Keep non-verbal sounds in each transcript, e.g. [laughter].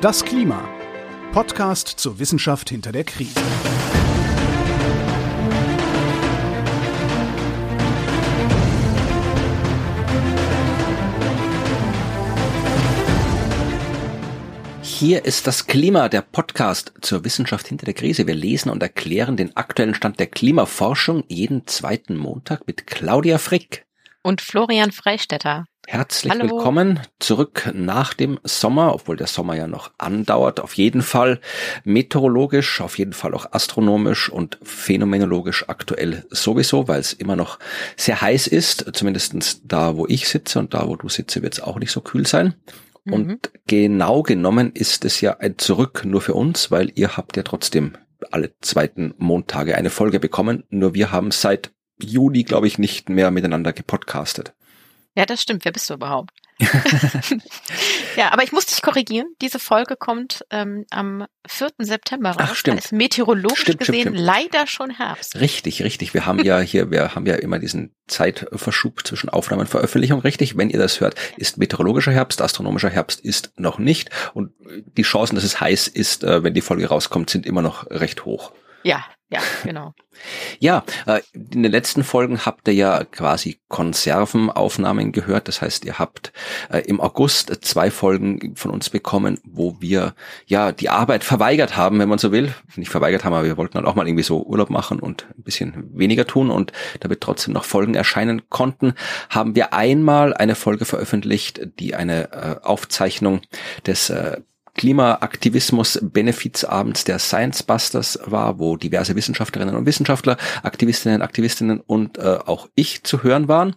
Das Klima. Podcast zur Wissenschaft hinter der Krise. Hier ist das Klima, der Podcast zur Wissenschaft hinter der Krise. Wir lesen und erklären den aktuellen Stand der Klimaforschung jeden zweiten Montag mit Claudia Frick und Florian Freistetter. Herzlich Hallo. willkommen zurück nach dem Sommer, obwohl der Sommer ja noch andauert. Auf jeden Fall meteorologisch, auf jeden Fall auch astronomisch und phänomenologisch aktuell sowieso, weil es immer noch sehr heiß ist. Zumindestens da, wo ich sitze und da, wo du sitze, wird es auch nicht so kühl sein. Mhm. Und genau genommen ist es ja ein Zurück nur für uns, weil ihr habt ja trotzdem alle zweiten Montage eine Folge bekommen. Nur wir haben seit Juli, glaube ich, nicht mehr miteinander gepodcastet. Ja, das stimmt. Wer bist du überhaupt? [laughs] ja, aber ich muss dich korrigieren. Diese Folge kommt ähm, am 4. September raus. Ach, stimmt. Da ist meteorologisch stimmt, gesehen stimmt, leider schon Herbst. Richtig, richtig. Wir haben ja [laughs] hier, wir haben ja immer diesen Zeitverschub zwischen Aufnahme und Veröffentlichung. Richtig, wenn ihr das hört, ist meteorologischer Herbst, astronomischer Herbst ist noch nicht. Und die Chancen, dass es heiß ist, äh, wenn die Folge rauskommt, sind immer noch recht hoch. Ja, ja, genau. Ja, äh, in den letzten Folgen habt ihr ja quasi Konservenaufnahmen gehört. Das heißt, ihr habt äh, im August zwei Folgen von uns bekommen, wo wir ja die Arbeit verweigert haben, wenn man so will. Nicht verweigert haben, aber wir wollten dann auch mal irgendwie so Urlaub machen und ein bisschen weniger tun und damit trotzdem noch Folgen erscheinen konnten, haben wir einmal eine Folge veröffentlicht, die eine äh, Aufzeichnung des Klimaaktivismus-Benefizabends der Science Busters war, wo diverse Wissenschaftlerinnen und Wissenschaftler, Aktivistinnen, Aktivistinnen und äh, auch ich zu hören waren.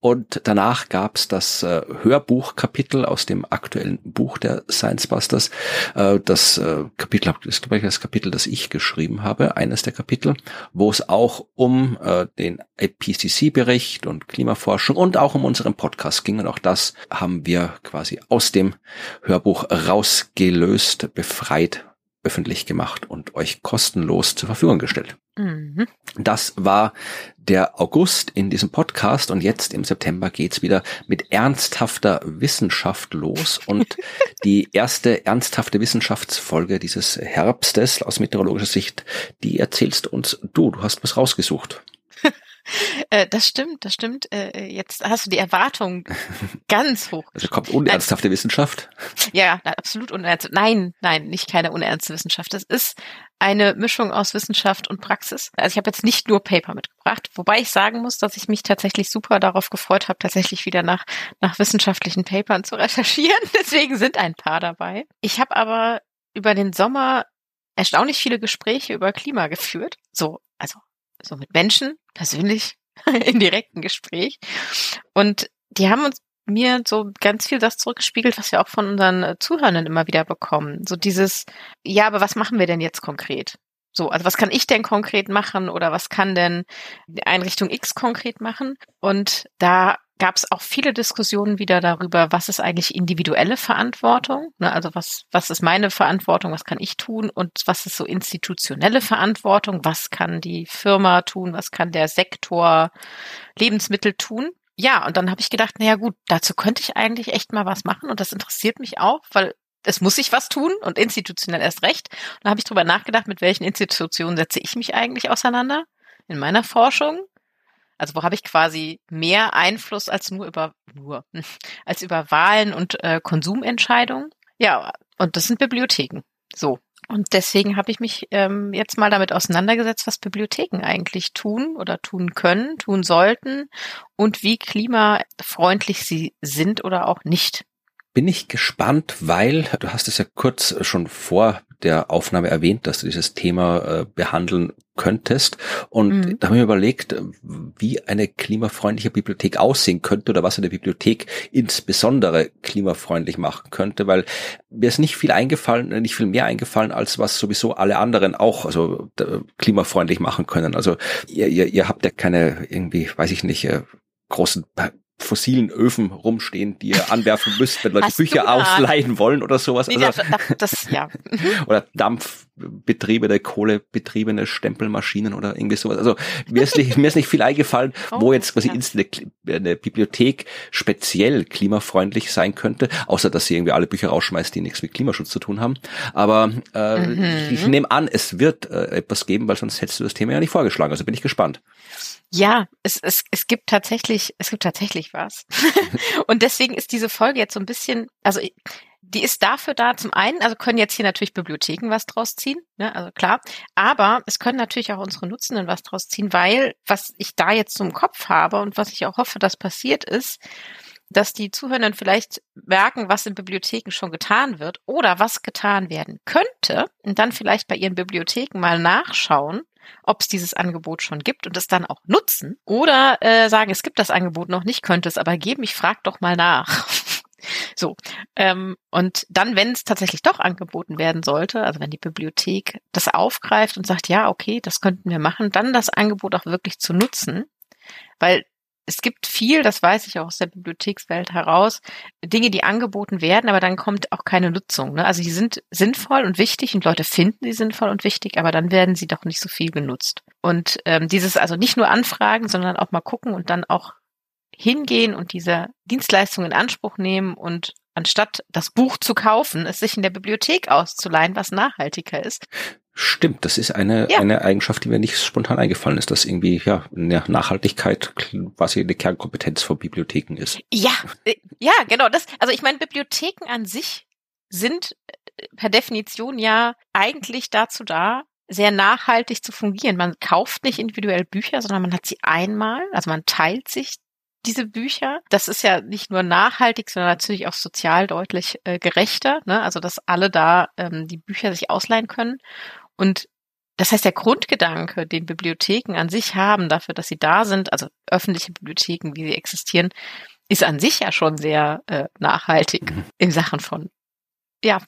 Und danach gab's das äh, Hörbuchkapitel aus dem aktuellen Buch der Science Busters. Äh, das äh, Kapitel ist, glaube ich, das Kapitel, das ich geschrieben habe, eines der Kapitel, wo es auch um äh, den IPCC-Bericht und Klimaforschung und auch um unseren Podcast ging. Und auch das haben wir quasi aus dem Hörbuch rausgelöst, befreit öffentlich gemacht und euch kostenlos zur Verfügung gestellt. Mhm. Das war der August in diesem Podcast und jetzt im September geht's wieder mit ernsthafter Wissenschaft los und [laughs] die erste ernsthafte Wissenschaftsfolge dieses Herbstes aus meteorologischer Sicht, die erzählst uns du. Du hast was rausgesucht. [laughs] [laughs] Äh, das stimmt, das stimmt. Äh, jetzt hast du die Erwartung ganz hoch. Also kommt unernsthafte nein. Wissenschaft? Ja, absolut unernst. Nein, nein, nicht keine unernste Wissenschaft. Das ist eine Mischung aus Wissenschaft und Praxis. Also ich habe jetzt nicht nur Paper mitgebracht, wobei ich sagen muss, dass ich mich tatsächlich super darauf gefreut habe, tatsächlich wieder nach, nach wissenschaftlichen Papern zu recherchieren. [laughs] Deswegen sind ein paar dabei. Ich habe aber über den Sommer erstaunlich viele Gespräche über Klima geführt. So, also so mit Menschen, persönlich, [laughs] im direkten Gespräch. Und die haben uns mir so ganz viel das zurückgespiegelt, was wir auch von unseren äh, Zuhörern immer wieder bekommen. So dieses, ja, aber was machen wir denn jetzt konkret? So, also was kann ich denn konkret machen oder was kann denn die Einrichtung X konkret machen? Und da gab es auch viele Diskussionen wieder darüber, was ist eigentlich individuelle Verantwortung, ne? also was, was ist meine Verantwortung, was kann ich tun und was ist so institutionelle Verantwortung, was kann die Firma tun, was kann der Sektor Lebensmittel tun. Ja, und dann habe ich gedacht, naja gut, dazu könnte ich eigentlich echt mal was machen und das interessiert mich auch, weil es muss sich was tun und institutionell erst recht. Und da habe ich drüber nachgedacht, mit welchen Institutionen setze ich mich eigentlich auseinander in meiner Forschung also wo habe ich quasi mehr Einfluss als nur über nur [laughs] als über Wahlen und äh, Konsumentscheidungen? Ja, und das sind Bibliotheken. So. Und deswegen habe ich mich ähm, jetzt mal damit auseinandergesetzt, was Bibliotheken eigentlich tun oder tun können, tun sollten und wie klimafreundlich sie sind oder auch nicht. Bin ich gespannt, weil du hast es ja kurz schon vor der Aufnahme erwähnt, dass du dieses Thema äh, behandeln könntest. Und mhm. da habe ich mir überlegt, wie eine klimafreundliche Bibliothek aussehen könnte oder was eine Bibliothek insbesondere klimafreundlich machen könnte, weil mir ist nicht viel eingefallen, nicht viel mehr eingefallen, als was sowieso alle anderen auch also klimafreundlich machen können. Also ihr, ihr, ihr habt ja keine irgendwie, weiß ich nicht, äh, großen fossilen Öfen rumstehen, die ihr anwerfen müsst, wenn Leute Bücher ausleihen wollen oder sowas. Nee, also, das, das, ja. [laughs] oder Dampf betriebene, kohlebetriebene Stempelmaschinen oder irgendwie sowas. Also mir ist nicht, [laughs] mir ist nicht viel eingefallen, oh, wo jetzt quasi ja. eine, eine Bibliothek speziell klimafreundlich sein könnte, außer dass sie irgendwie alle Bücher rausschmeißt, die nichts mit Klimaschutz zu tun haben. Aber äh, mhm. ich, ich nehme an, es wird äh, etwas geben, weil sonst hättest du das Thema ja nicht vorgeschlagen. Also bin ich gespannt. Ja, es, es, es gibt tatsächlich, es gibt tatsächlich was. [laughs] und deswegen ist diese Folge jetzt so ein bisschen, also die ist dafür da, zum einen, also können jetzt hier natürlich Bibliotheken was draus ziehen, ne, also klar, aber es können natürlich auch unsere Nutzenden was draus ziehen, weil was ich da jetzt im Kopf habe und was ich auch hoffe, dass passiert ist, dass die Zuhörenden vielleicht merken, was in Bibliotheken schon getan wird oder was getan werden könnte und dann vielleicht bei ihren Bibliotheken mal nachschauen, ob es dieses Angebot schon gibt und es dann auch nutzen oder äh, sagen, es gibt das Angebot noch nicht, könnte es aber geben, ich frage doch mal nach. [laughs] so, ähm, und dann, wenn es tatsächlich doch angeboten werden sollte, also wenn die Bibliothek das aufgreift und sagt, ja, okay, das könnten wir machen, dann das Angebot auch wirklich zu nutzen, weil es gibt viel, das weiß ich auch aus der Bibliothekswelt heraus, Dinge, die angeboten werden, aber dann kommt auch keine Nutzung. Ne? Also die sind sinnvoll und wichtig und Leute finden sie sinnvoll und wichtig, aber dann werden sie doch nicht so viel genutzt. Und ähm, dieses also nicht nur anfragen, sondern auch mal gucken und dann auch hingehen und diese Dienstleistung in Anspruch nehmen und anstatt das Buch zu kaufen, es sich in der Bibliothek auszuleihen, was nachhaltiger ist. Stimmt, das ist eine, ja. eine Eigenschaft, die mir nicht spontan eingefallen ist, dass irgendwie, ja, eine Nachhaltigkeit quasi eine Kernkompetenz von Bibliotheken ist. Ja, äh, ja, genau, das, also ich meine, Bibliotheken an sich sind äh, per Definition ja eigentlich dazu da, sehr nachhaltig zu fungieren. Man kauft nicht individuell Bücher, sondern man hat sie einmal, also man teilt sich diese Bücher. Das ist ja nicht nur nachhaltig, sondern natürlich auch sozial deutlich äh, gerechter. Ne? Also dass alle da ähm, die Bücher sich ausleihen können. Und das heißt, der Grundgedanke, den Bibliotheken an sich haben, dafür, dass sie da sind, also öffentliche Bibliotheken, wie sie existieren, ist an sich ja schon sehr äh, nachhaltig mhm. in Sachen von ja,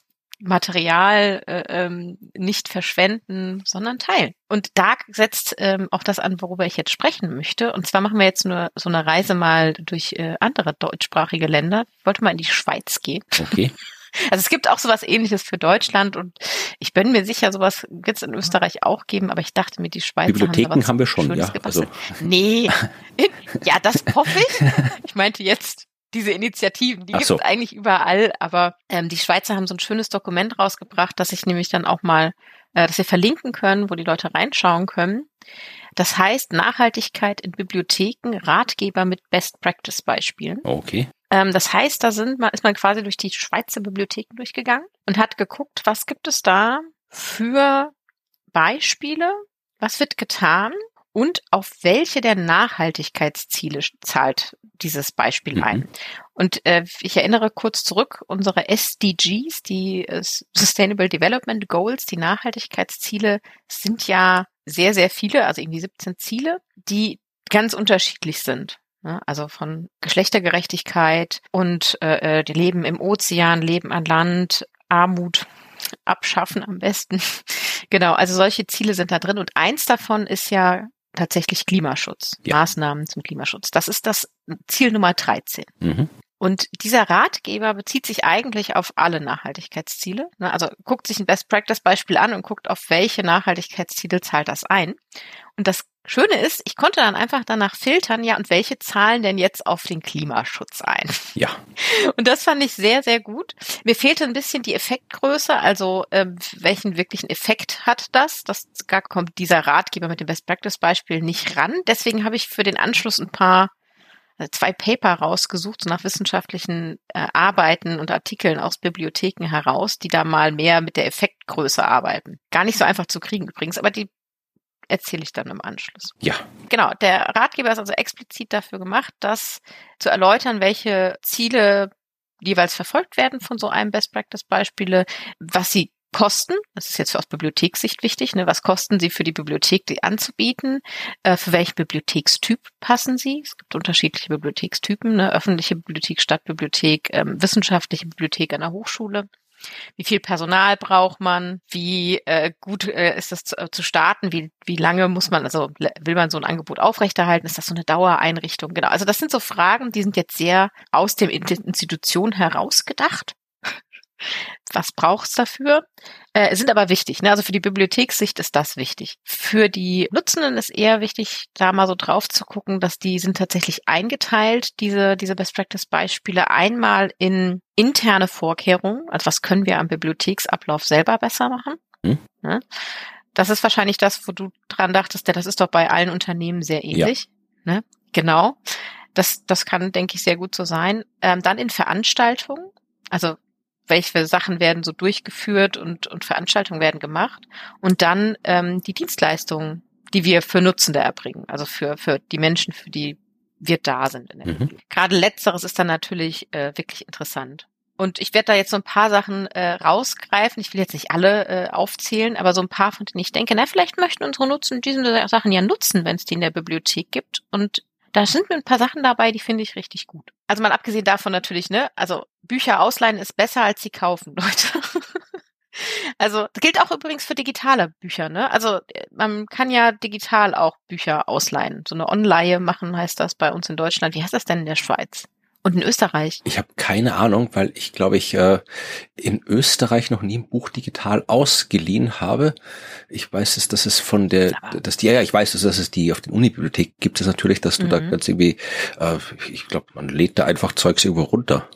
Material äh, ähm, nicht verschwenden, sondern teilen. Und da setzt ähm, auch das an, worüber ich jetzt sprechen möchte. Und zwar machen wir jetzt nur so eine Reise mal durch äh, andere deutschsprachige Länder. Ich wollte mal in die Schweiz gehen. Okay. [laughs] Also es gibt auch sowas ähnliches für Deutschland und ich bin mir sicher, sowas wird es in Österreich auch geben, aber ich dachte mir, die Schweiz Bibliotheken haben, haben wir schon, ja. Also. Nee, [laughs] ja, das hoffe ich. Ich meinte jetzt diese Initiativen, die gibt es so. eigentlich überall, aber ähm, die Schweizer haben so ein schönes Dokument rausgebracht, das ich nämlich dann auch mal, äh, dass wir verlinken können, wo die Leute reinschauen können. Das heißt Nachhaltigkeit in Bibliotheken, Ratgeber mit Best Practice Beispielen. Okay. Ähm, das heißt, da sind man, ist man quasi durch die Schweizer Bibliotheken durchgegangen und hat geguckt, was gibt es da für Beispiele, was wird getan und auf welche der Nachhaltigkeitsziele zahlt dieses Beispiel mhm. ein. Und äh, ich erinnere kurz zurück, unsere SDGs, die äh, Sustainable Development Goals, die Nachhaltigkeitsziele sind ja sehr, sehr viele, also irgendwie 17 Ziele, die ganz unterschiedlich sind. Ne? Also von Geschlechtergerechtigkeit und äh, äh, die Leben im Ozean, Leben an Land, Armut abschaffen am besten. [laughs] genau, also solche Ziele sind da drin. Und eins davon ist ja tatsächlich Klimaschutz, ja. Maßnahmen zum Klimaschutz. Das ist das Ziel Nummer 13. Mhm. Und dieser Ratgeber bezieht sich eigentlich auf alle Nachhaltigkeitsziele. Ne? Also guckt sich ein Best Practice Beispiel an und guckt, auf welche Nachhaltigkeitsziele zahlt das ein. Und das Schöne ist, ich konnte dann einfach danach filtern, ja, und welche zahlen denn jetzt auf den Klimaschutz ein? Ja. Und das fand ich sehr, sehr gut. Mir fehlte ein bisschen die Effektgröße, also ähm, welchen wirklichen Effekt hat das? Das gar kommt dieser Ratgeber mit dem Best Practice Beispiel nicht ran. Deswegen habe ich für den Anschluss ein paar also zwei Paper rausgesucht, so nach wissenschaftlichen äh, Arbeiten und Artikeln aus Bibliotheken heraus, die da mal mehr mit der Effektgröße arbeiten. Gar nicht so einfach zu kriegen übrigens, aber die erzähle ich dann im Anschluss. Ja. Genau, der Ratgeber ist also explizit dafür gemacht, das zu erläutern, welche Ziele jeweils verfolgt werden von so einem Best Practice Beispiele, was sie kosten. Das ist jetzt aus Bibliothekssicht wichtig. Ne? Was kosten sie für die Bibliothek, die anzubieten? Äh, für welchen Bibliothekstyp passen sie? Es gibt unterschiedliche Bibliothekstypen. Ne? Öffentliche Bibliothek, Stadtbibliothek, ähm, wissenschaftliche Bibliothek an der Hochschule. Wie viel Personal braucht man? Wie äh, gut äh, ist das zu, äh, zu, starten? Wie, wie lange muss man, also will man so ein Angebot aufrechterhalten? Ist das so eine Dauereinrichtung? Genau. Also das sind so Fragen, die sind jetzt sehr aus dem Institution herausgedacht. Was braucht's dafür? Äh, sind aber wichtig. Ne? Also für die Bibliothekssicht ist das wichtig. Für die Nutzenden ist eher wichtig, da mal so drauf zu gucken, dass die sind tatsächlich eingeteilt, diese, diese Best Practice Beispiele einmal in interne Vorkehrungen. Also was können wir am Bibliotheksablauf selber besser machen? Hm. Ja? Das ist wahrscheinlich das, wo du dran dachtest, ja, das ist doch bei allen Unternehmen sehr ähnlich. Ja. Ne? Genau. Das, das kann, denke ich, sehr gut so sein. Ähm, dann in Veranstaltungen. Also welche Sachen werden so durchgeführt und, und Veranstaltungen werden gemacht. Und dann ähm, die Dienstleistungen, die wir für Nutzende erbringen. Also für, für die Menschen, für die wir da sind. Mhm. Gerade letzteres ist dann natürlich äh, wirklich interessant. Und ich werde da jetzt so ein paar Sachen äh, rausgreifen. Ich will jetzt nicht alle äh, aufzählen, aber so ein paar, von denen ich denke, na, vielleicht möchten unsere Nutzen diese Sachen ja nutzen, wenn es die in der Bibliothek gibt. Und da sind mir ein paar Sachen dabei, die finde ich richtig gut. Also mal abgesehen davon natürlich, ne? Also Bücher ausleihen ist besser als sie kaufen, [laughs] Leute. also das gilt auch übrigens für digitale Bücher, ne? Also man kann ja digital auch Bücher ausleihen. So eine Online machen heißt das bei uns in Deutschland. Wie heißt das denn in der Schweiz? Und in Österreich? Ich habe keine Ahnung, weil ich glaube, ich äh, in Österreich noch nie ein Buch digital ausgeliehen habe. Ich weiß es, dass es von der, dass die, ja, ich weiß es, dass es die auf den Unibibliothek gibt es natürlich, dass du mhm. da ganz irgendwie, äh, ich glaube, man lädt da einfach Zeugs irgendwo runter.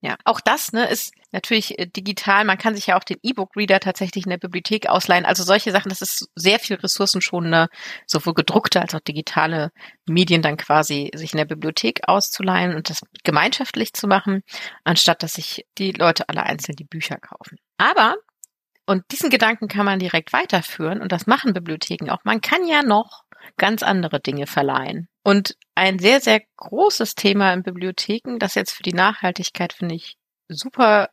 Ja, auch das ne, ist natürlich äh, digital. Man kann sich ja auch den E-Book-Reader tatsächlich in der Bibliothek ausleihen. Also solche Sachen, das ist sehr viel ressourcenschonender, sowohl gedruckte als auch digitale Medien dann quasi sich in der Bibliothek auszuleihen und das gemeinschaftlich zu machen, anstatt dass sich die Leute alle einzeln die Bücher kaufen. Aber und diesen Gedanken kann man direkt weiterführen und das machen Bibliotheken auch. Man kann ja noch ganz andere Dinge verleihen. Und ein sehr, sehr großes Thema in Bibliotheken, das jetzt für die Nachhaltigkeit, finde ich, super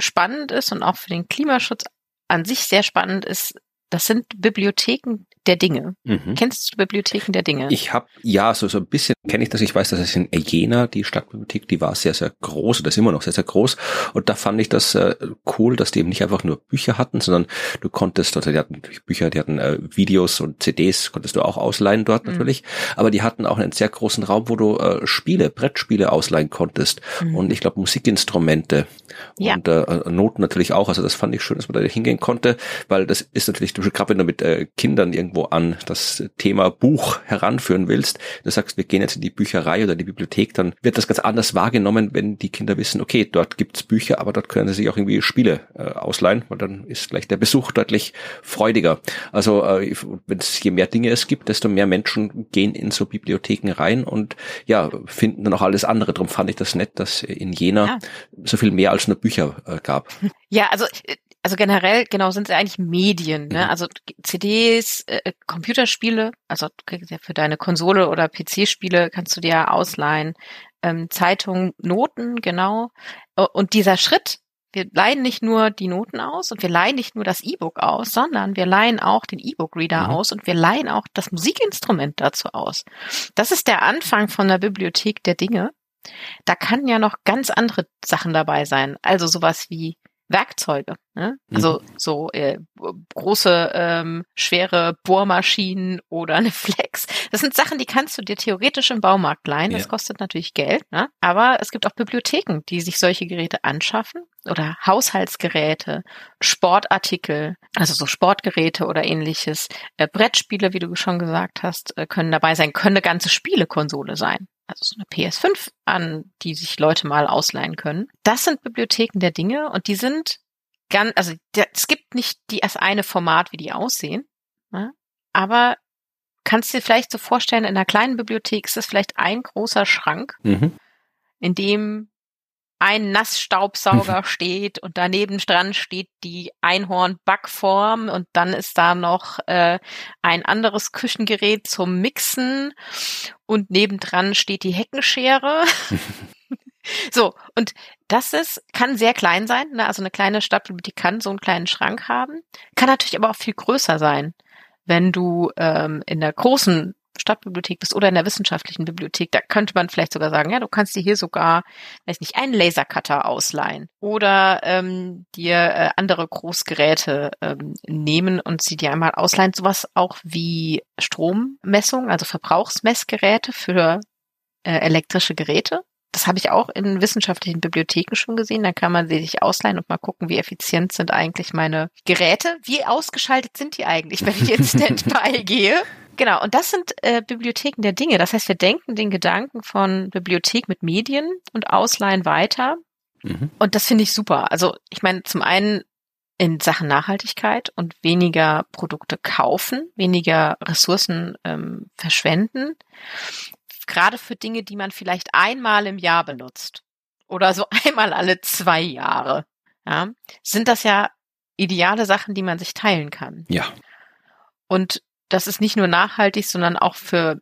spannend ist und auch für den Klimaschutz an sich sehr spannend ist, das sind Bibliotheken der Dinge. Mhm. Kennst du Bibliotheken der Dinge? Ich habe ja so so ein bisschen kenne ich das. Ich weiß, dass es in Jena die Stadtbibliothek, die war sehr sehr groß, das ist immer noch sehr sehr groß. Und da fand ich das äh, cool, dass die eben nicht einfach nur Bücher hatten, sondern du konntest, also die hatten Bücher, die hatten äh, Videos und CDs, konntest du auch ausleihen dort mhm. natürlich. Aber die hatten auch einen sehr großen Raum, wo du äh, Spiele, Brettspiele ausleihen konntest mhm. und ich glaube Musikinstrumente ja. und äh, Noten natürlich auch. Also das fand ich schön, dass man da hingehen konnte, weil das ist natürlich gerade wenn du mit äh, Kindern irgendwie irgendwo an das Thema Buch heranführen willst, du sagst, wir gehen jetzt in die Bücherei oder die Bibliothek, dann wird das ganz anders wahrgenommen, wenn die Kinder wissen, okay, dort gibt's Bücher, aber dort können sie sich auch irgendwie Spiele äh, ausleihen, weil dann ist gleich der Besuch deutlich freudiger. Also äh, wenn es je mehr Dinge es gibt, desto mehr Menschen gehen in so Bibliotheken rein und ja, finden dann auch alles andere. Darum fand ich das nett, dass in Jena ja. so viel mehr als nur Bücher äh, gab. Ja, also äh, also generell, genau, sind sie eigentlich Medien, ne? Mhm. Also CDs, äh, Computerspiele, also für deine Konsole oder PC-Spiele kannst du dir ausleihen, ähm, Zeitungen, Noten, genau. Und dieser Schritt, wir leihen nicht nur die Noten aus und wir leihen nicht nur das E-Book aus, sondern wir leihen auch den E-Book-Reader mhm. aus und wir leihen auch das Musikinstrument dazu aus. Das ist der Anfang von der Bibliothek der Dinge. Da kann ja noch ganz andere Sachen dabei sein. Also sowas wie Werkzeuge. Ne? Also mhm. so äh, große, ähm, schwere Bohrmaschinen oder eine Flex. Das sind Sachen, die kannst du dir theoretisch im Baumarkt leihen. Ja. Das kostet natürlich Geld. Ne? Aber es gibt auch Bibliotheken, die sich solche Geräte anschaffen oder Haushaltsgeräte, Sportartikel, also so Sportgeräte oder ähnliches. Äh, Brettspiele, wie du schon gesagt hast, äh, können dabei sein, können eine ganze Spielekonsole sein also so eine PS5 an, die sich Leute mal ausleihen können. Das sind Bibliotheken der Dinge und die sind ganz, also es gibt nicht die, das eine Format, wie die aussehen, ne? aber kannst dir vielleicht so vorstellen, in einer kleinen Bibliothek ist es vielleicht ein großer Schrank, mhm. in dem ein Nassstaubsauger steht und daneben dran steht die Einhorn-Backform und dann ist da noch äh, ein anderes Küchengerät zum Mixen und nebendran steht die Heckenschere. [laughs] [laughs] so, und das ist, kann sehr klein sein, ne? also eine kleine Stadtbibliothek kann so einen kleinen Schrank haben, kann natürlich aber auch viel größer sein. Wenn du ähm, in der großen Stadtbibliothek bist oder in der wissenschaftlichen Bibliothek, da könnte man vielleicht sogar sagen, ja, du kannst dir hier sogar, weiß nicht, einen Lasercutter ausleihen oder ähm, dir äh, andere Großgeräte ähm, nehmen und sie dir einmal ausleihen. Sowas auch wie Strommessung, also Verbrauchsmessgeräte für äh, elektrische Geräte. Das habe ich auch in wissenschaftlichen Bibliotheken schon gesehen. Da kann man sie sich ausleihen und mal gucken, wie effizient sind eigentlich meine Geräte. Wie ausgeschaltet sind die eigentlich, wenn ich jetzt [laughs] Standby gehe? Genau, und das sind äh, Bibliotheken der Dinge. Das heißt, wir denken den Gedanken von Bibliothek mit Medien und Ausleihen weiter. Mhm. Und das finde ich super. Also ich meine, zum einen in Sachen Nachhaltigkeit und weniger Produkte kaufen, weniger Ressourcen ähm, verschwenden gerade für Dinge, die man vielleicht einmal im Jahr benutzt oder so [laughs] einmal alle zwei Jahre, ja, sind das ja ideale Sachen, die man sich teilen kann. Ja. Und das ist nicht nur nachhaltig, sondern auch für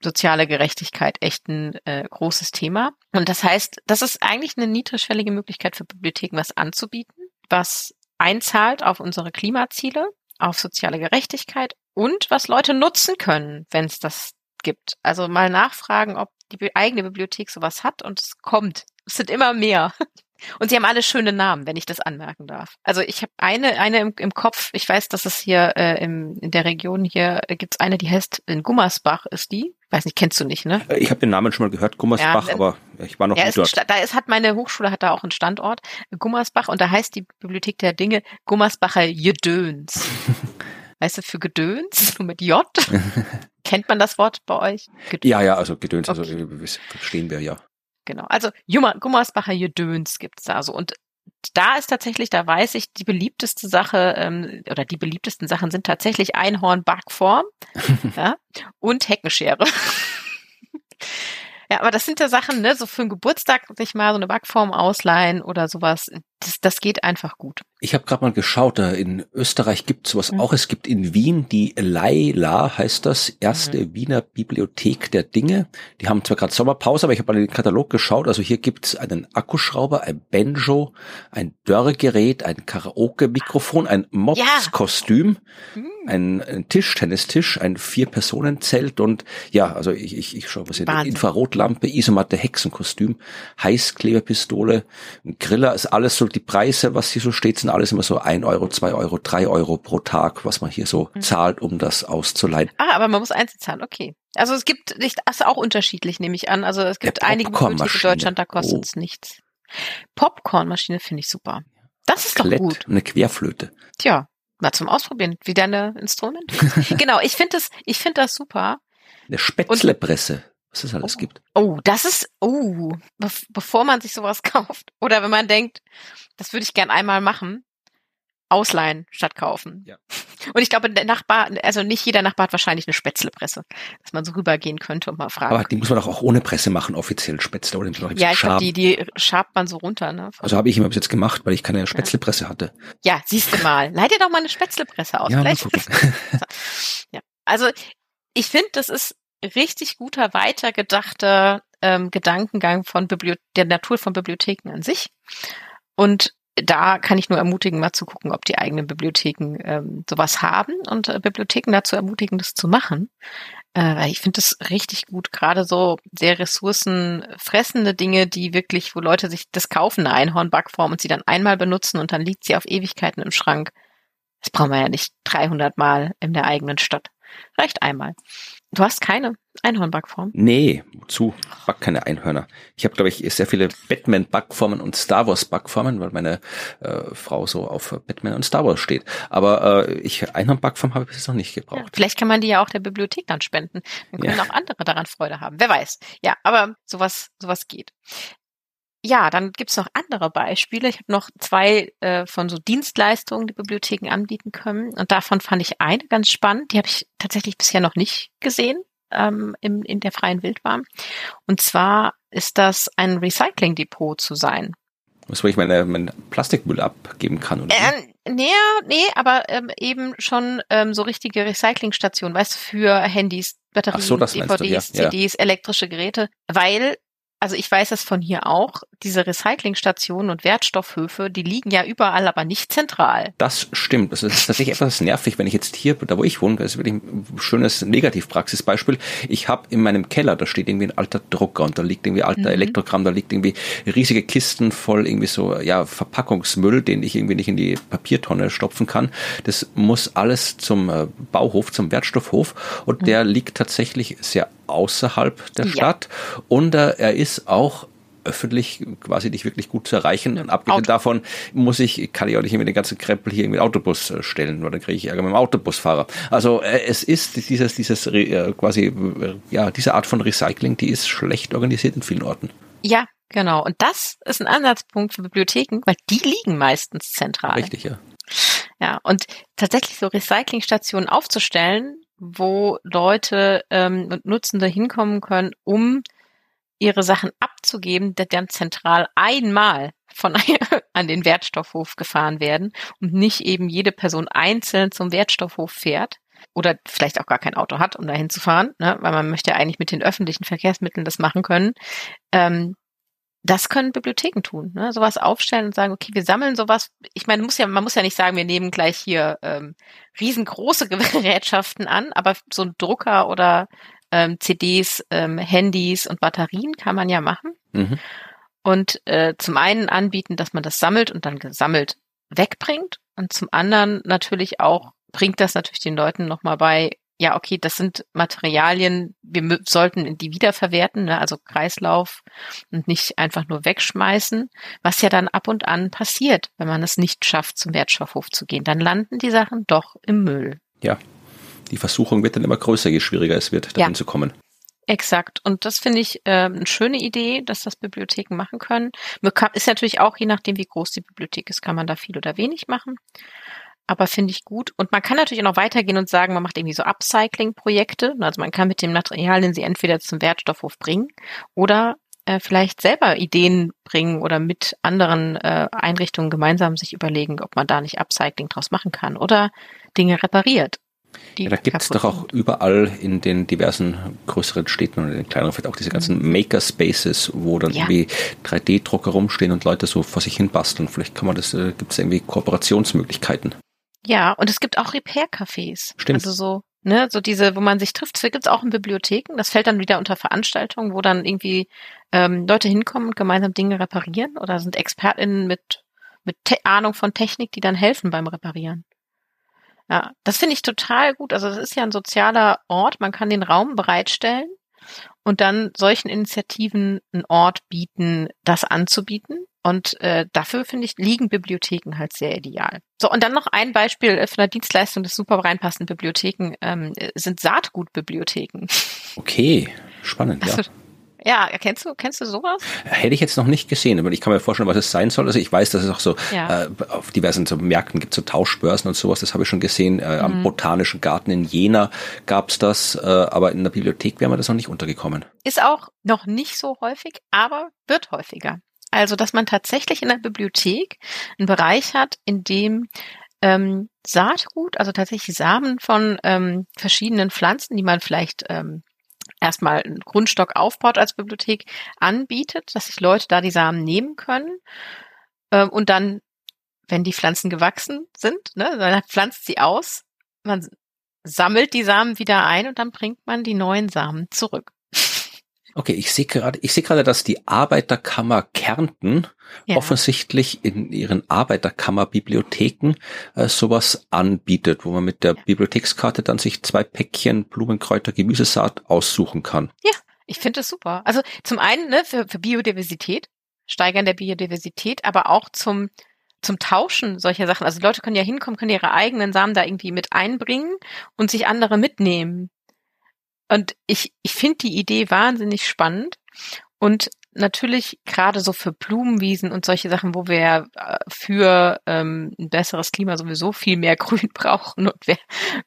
soziale Gerechtigkeit echt ein äh, großes Thema. Und das heißt, das ist eigentlich eine niedrigschwellige Möglichkeit für Bibliotheken, was anzubieten, was einzahlt auf unsere Klimaziele, auf soziale Gerechtigkeit und was Leute nutzen können, wenn es das gibt. Also mal nachfragen, ob die eigene Bibliothek sowas hat und es kommt. Es sind immer mehr. [laughs] Und sie haben alle schöne Namen, wenn ich das anmerken darf. Also ich habe eine, eine im, im, Kopf. Ich weiß, dass es hier äh, im, in der Region hier äh, gibt's eine, die heißt in Gummersbach ist die. Weiß nicht, kennst du nicht, ne? Äh, ich habe den Namen schon mal gehört, Gummersbach, ja, aber ich war noch ja, nicht dort. Da ist, hat meine Hochschule hat da auch einen Standort, Gummersbach, und da heißt die Bibliothek der Dinge Gummersbacher Jedöns. [laughs] weißt du, für Gedöns, [laughs] nur mit J. [laughs] Kennt man das Wort bei euch? Gedöns. Ja, ja, also Gedöns, also okay. also verstehen wir ja. Genau, also Gummersbacher Gedöns gibt's da so. Und da ist tatsächlich, da weiß ich, die beliebteste Sache ähm, oder die beliebtesten Sachen sind tatsächlich Einhorn-Backform [laughs] ja, und Heckenschere. Ja, aber das sind ja Sachen, ne, so für einen Geburtstag sich mal so eine Backform ausleihen oder sowas. Das, das geht einfach gut. Ich habe gerade mal geschaut, in Österreich gibt es sowas mhm. auch. Es gibt in Wien die Leila, heißt das, erste mhm. Wiener Bibliothek der Dinge. Die haben zwar gerade Sommerpause, aber ich habe mal in den Katalog geschaut. Also hier gibt es einen Akkuschrauber, ein Banjo, ein Dörrgerät, ein Karaoke-Mikrofon, ein Mops-Kostüm, ja. mhm. ein, ein Tischtennistisch, ein Vier-Personen-Zelt und ja, also ich, ich, ich schaue was in Infrarotlampe, Isomatte, Hexenkostüm, Heißkleberpistole, ein Griller, ist alles so die Preise, was hier so steht, sind alles immer so ein Euro, zwei Euro, drei Euro pro Tag, was man hier so mhm. zahlt, um das auszuleihen. Ah, aber man muss einzeln zahlen, okay. Also es gibt nicht, das ist auch unterschiedlich, nehme ich an. Also es gibt einige Bibliotheken in Deutschland, da kostet es oh. nichts. Popcornmaschine finde ich super. Das ist Klett, doch gut. Eine Querflöte. Tja, mal zum Ausprobieren, wie deine Instrument. [laughs] genau, ich finde das, ich finde das super. Eine Spätzlepresse was es alles oh. gibt. Oh, das ist, oh, be bevor man sich sowas [laughs] kauft. Oder wenn man denkt, das würde ich gern einmal machen, ausleihen statt kaufen. Ja. [laughs] Und ich glaube, der Nachbar, also nicht jeder Nachbar hat wahrscheinlich eine Spätzlepresse, dass man so rübergehen könnte und mal fragen. Aber die muss man doch auch ohne Presse machen, offiziell Spätzle oder die Ja, ich glaube, die, die schabt man so runter, ne? Also habe ich immer bis jetzt gemacht, weil ich keine Spätzlepresse ja. hatte. Ja, siehst du mal. Leite doch mal eine Spätzlepresse aus. Ja, [laughs] ja. Also ich finde, das ist richtig guter, weitergedachter ähm, Gedankengang von Bibliothe der Natur von Bibliotheken an sich. Und da kann ich nur ermutigen, mal zu gucken, ob die eigenen Bibliotheken ähm, sowas haben und äh, Bibliotheken dazu ermutigen, das zu machen. Äh, weil ich finde das richtig gut, gerade so sehr ressourcenfressende Dinge, die wirklich, wo Leute sich das kaufen, eine Einhornbackform und sie dann einmal benutzen und dann liegt sie auf Ewigkeiten im Schrank. Das brauchen wir ja nicht 300 Mal in der eigenen Stadt. Reicht einmal. Du hast keine Einhorn-Backform? Nee, zu back keine Einhörner. Ich habe, glaube ich, sehr viele Batman-Backformen und Star Wars-Backformen, weil meine äh, Frau so auf Batman und Star Wars steht. Aber äh, ich Einhorn-Backform habe ich bis noch nicht gebraucht. Ja, vielleicht kann man die ja auch der Bibliothek dann spenden. Dann können ja. auch andere daran Freude haben. Wer weiß. Ja, aber sowas, sowas geht. Ja, dann gibt's noch andere Beispiele. Ich habe noch zwei äh, von so Dienstleistungen, die Bibliotheken anbieten können. Und davon fand ich eine ganz spannend. Die habe ich tatsächlich bisher noch nicht gesehen ähm, im, in der freien Wildbahn. Und zwar ist das ein Recycling-Depot zu sein. Was, wo ich meine, mein Plastikmüll abgeben kann? Oder? Ähm, nee, nee, aber ähm, eben schon ähm, so richtige Recyclingstationen, weißt du, für Handys, Batterien, so, DVDs, ja. CDs, elektrische Geräte, weil also ich weiß es von hier auch, diese Recyclingstationen und Wertstoffhöfe, die liegen ja überall, aber nicht zentral. Das stimmt. Das ist tatsächlich etwas nervig, wenn ich jetzt hier, da wo ich wohne, das ist wirklich ein schönes Negativpraxisbeispiel. Ich habe in meinem Keller, da steht irgendwie ein alter Drucker und da liegt irgendwie alter mhm. Elektrokram, da liegt irgendwie riesige Kisten voll irgendwie so, ja, Verpackungsmüll, den ich irgendwie nicht in die Papiertonne stopfen kann. Das muss alles zum äh, Bauhof, zum Wertstoffhof und mhm. der liegt tatsächlich sehr außerhalb der ja. Stadt und äh, er ist auch öffentlich quasi nicht wirklich gut zu erreichen. Und abgesehen davon muss ich, kann ich auch nicht irgendwie den ganzen Krempel hier irgendwie Autobus äh, stellen, oder dann kriege ich Ärger mit dem Autobusfahrer. Also äh, es ist dieses, dieses äh, quasi, ja, diese Art von Recycling, die ist schlecht organisiert in vielen Orten. Ja, genau. Und das ist ein Ansatzpunkt für Bibliotheken, weil die liegen meistens zentral. Richtig, ja. Ja, und tatsächlich so Recyclingstationen aufzustellen, wo Leute ähm, und Nutzende hinkommen können, um ihre Sachen abzugeben, die dann zentral einmal von [laughs] an den Wertstoffhof gefahren werden und nicht eben jede Person einzeln zum Wertstoffhof fährt oder vielleicht auch gar kein Auto hat, um dahin zu fahren, ne, weil man möchte ja eigentlich mit den öffentlichen Verkehrsmitteln das machen können. Ähm, das können Bibliotheken tun, ne? sowas aufstellen und sagen, okay, wir sammeln sowas. Ich meine, muss ja, man muss ja nicht sagen, wir nehmen gleich hier ähm, riesengroße [laughs] Gerätschaften an, aber so ein Drucker oder ähm, CDs, ähm, Handys und Batterien kann man ja machen. Mhm. Und äh, zum einen anbieten, dass man das sammelt und dann gesammelt wegbringt. Und zum anderen natürlich auch bringt das natürlich den Leuten nochmal bei, ja, okay, das sind Materialien, wir sollten die wiederverwerten, ne, also Kreislauf und nicht einfach nur wegschmeißen, was ja dann ab und an passiert, wenn man es nicht schafft, zum Wertstoffhof zu gehen. Dann landen die Sachen doch im Müll. Ja, die Versuchung wird dann immer größer, je schwieriger es wird, dahin ja. zu kommen. Exakt. Und das finde ich äh, eine schöne Idee, dass das Bibliotheken machen können. Ist natürlich auch, je nachdem, wie groß die Bibliothek ist, kann man da viel oder wenig machen aber finde ich gut. Und man kann natürlich auch noch weitergehen und sagen, man macht irgendwie so Upcycling-Projekte. Also man kann mit dem Material, den sie entweder zum Wertstoffhof bringen oder äh, vielleicht selber Ideen bringen oder mit anderen äh, Einrichtungen gemeinsam sich überlegen, ob man da nicht Upcycling draus machen kann oder Dinge repariert. Ja, da gibt es doch auch überall in den diversen größeren Städten und in den kleineren vielleicht auch diese ganzen mhm. Makerspaces, wo dann ja. irgendwie 3D-Drucker rumstehen und Leute so vor sich hin basteln. Vielleicht kann man das, äh, gibt es irgendwie Kooperationsmöglichkeiten. Ja, und es gibt auch Repair-Cafés. Stimmt. Also so, ne, so diese, wo man sich trifft. Das gibt es auch in Bibliotheken. Das fällt dann wieder unter Veranstaltungen, wo dann irgendwie ähm, Leute hinkommen und gemeinsam Dinge reparieren oder sind ExpertInnen mit, mit Ahnung von Technik, die dann helfen beim Reparieren. Ja, das finde ich total gut. Also das ist ja ein sozialer Ort. Man kann den Raum bereitstellen und dann solchen Initiativen einen Ort bieten, das anzubieten. Und äh, dafür, finde ich, liegen Bibliotheken halt sehr ideal. So, und dann noch ein Beispiel äh, von der Dienstleistung des super reinpassenden Bibliotheken ähm, sind Saatgutbibliotheken. Okay, spannend. Also, ja, kennst du, kennst du sowas? Hätte ich jetzt noch nicht gesehen, aber ich kann mir vorstellen, was es sein soll. Also ich weiß, dass es auch so ja. äh, auf diversen so Märkten gibt so Tauschbörsen und sowas, das habe ich schon gesehen. Äh, mhm. Am Botanischen Garten in Jena gab's das, äh, aber in der Bibliothek wäre mir das noch nicht untergekommen. Ist auch noch nicht so häufig, aber wird häufiger. Also, dass man tatsächlich in der Bibliothek einen Bereich hat, in dem ähm, Saatgut, also tatsächlich Samen von ähm, verschiedenen Pflanzen, die man vielleicht ähm, erstmal einen Grundstock aufbaut als Bibliothek, anbietet, dass sich Leute da die Samen nehmen können ähm, und dann, wenn die Pflanzen gewachsen sind, ne, dann pflanzt sie aus, man sammelt die Samen wieder ein und dann bringt man die neuen Samen zurück. Okay, ich sehe gerade, ich sehe gerade, dass die Arbeiterkammer Kärnten ja. offensichtlich in ihren Arbeiterkammerbibliotheken äh, sowas anbietet, wo man mit der Bibliothekskarte dann sich zwei Päckchen Blumenkräuter Gemüsesaat aussuchen kann. Ja, ich finde das super. Also zum einen ne, für, für Biodiversität, Steigern der Biodiversität, aber auch zum zum Tauschen solcher Sachen. Also Leute können ja hinkommen, können ihre eigenen Samen da irgendwie mit einbringen und sich andere mitnehmen. Und ich, ich finde die Idee wahnsinnig spannend. Und natürlich gerade so für Blumenwiesen und solche Sachen, wo wir äh, für ähm, ein besseres Klima sowieso viel mehr [laughs] Grün brauchen und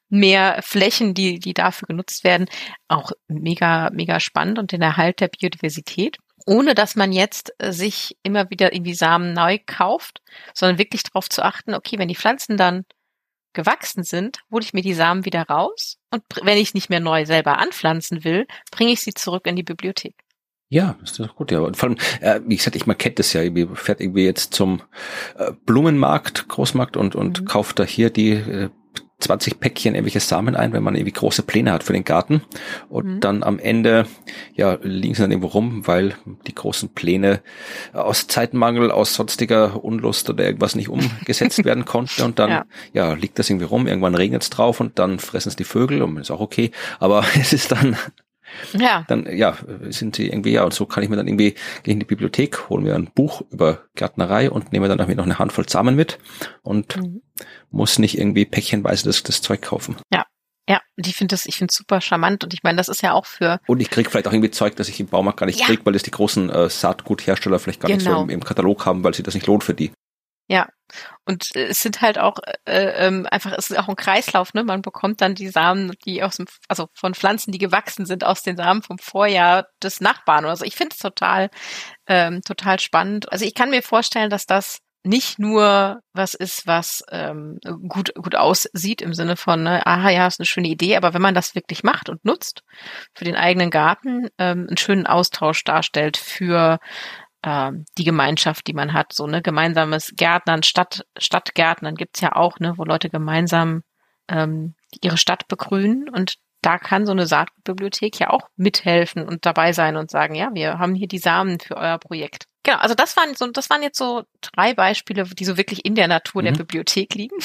mehr Flächen, die, die dafür genutzt werden, auch mega, mega spannend und den Erhalt der Biodiversität. Ohne dass man jetzt äh, sich immer wieder irgendwie Samen neu kauft, sondern wirklich darauf zu achten, okay, wenn die Pflanzen dann gewachsen sind, hole ich mir die Samen wieder raus und wenn ich nicht mehr neu selber anpflanzen will, bringe ich sie zurück in die Bibliothek. Ja, ist doch gut, ja. Und vor allem, äh, wie gesagt, ich man kennt das ja, irgendwie fährt irgendwie jetzt zum äh, Blumenmarkt, Großmarkt und, und mhm. kauft da hier die äh, 20 Päckchen irgendwelche Samen ein, wenn man irgendwie große Pläne hat für den Garten. Und mhm. dann am Ende, ja, liegen sie dann irgendwo rum, weil die großen Pläne aus Zeitmangel, aus sonstiger Unlust oder irgendwas nicht umgesetzt [laughs] werden konnten. Und dann, ja. ja, liegt das irgendwie rum, irgendwann regnet es drauf und dann fressen es die Vögel und ist auch okay. Aber [laughs] es ist dann Ja. Dann, ja, sind sie irgendwie, ja, und so kann ich mir dann irgendwie gehen in die Bibliothek, holen mir ein Buch über Gärtnerei und nehme dann irgendwie noch eine Handvoll Samen mit und Mhm. muss nicht irgendwie päckchenweise das, das Zeug kaufen. Ja, und ich finde das, ich finde super charmant und ich meine, das ist ja auch für Und ich krieg vielleicht auch irgendwie Zeug, das ich im Baumarkt gar nicht Ja. krieg, weil das die großen äh, Saatguthersteller vielleicht gar nicht so Genau. im, im Katalog haben, weil sie das nicht lohnt für die. Und äh, es sind halt auch äh, ähm, einfach, es ist auch ein Kreislauf, ne? Man bekommt dann die Samen, die aus dem, also von Pflanzen, die gewachsen sind, aus den Samen vom Vorjahr des Nachbarn oder so. Ich finde es total, ähm, total spannend. Also ich kann mir vorstellen, dass das nicht nur was ist, was ähm, gut gut aussieht im Sinne von, ne, aha, ja, ist eine schöne Idee, aber wenn man das wirklich macht und nutzt für den eigenen Garten, ähm, einen schönen Austausch darstellt für ähm, die Gemeinschaft, die man hat, so ne gemeinsames Gärtnern, Stadt Stadtgärtnern gibt's ja auch, ne, wo Leute gemeinsam ähm, ihre Stadt begrünen und da kann so eine Saatbibliothek ja auch mithelfen und dabei sein und sagen, ja, wir haben hier die Samen für euer Projekt. Genau, also das waren so, das waren jetzt so drei Beispiele, die so wirklich in der Natur der Mhm. Bibliothek liegen.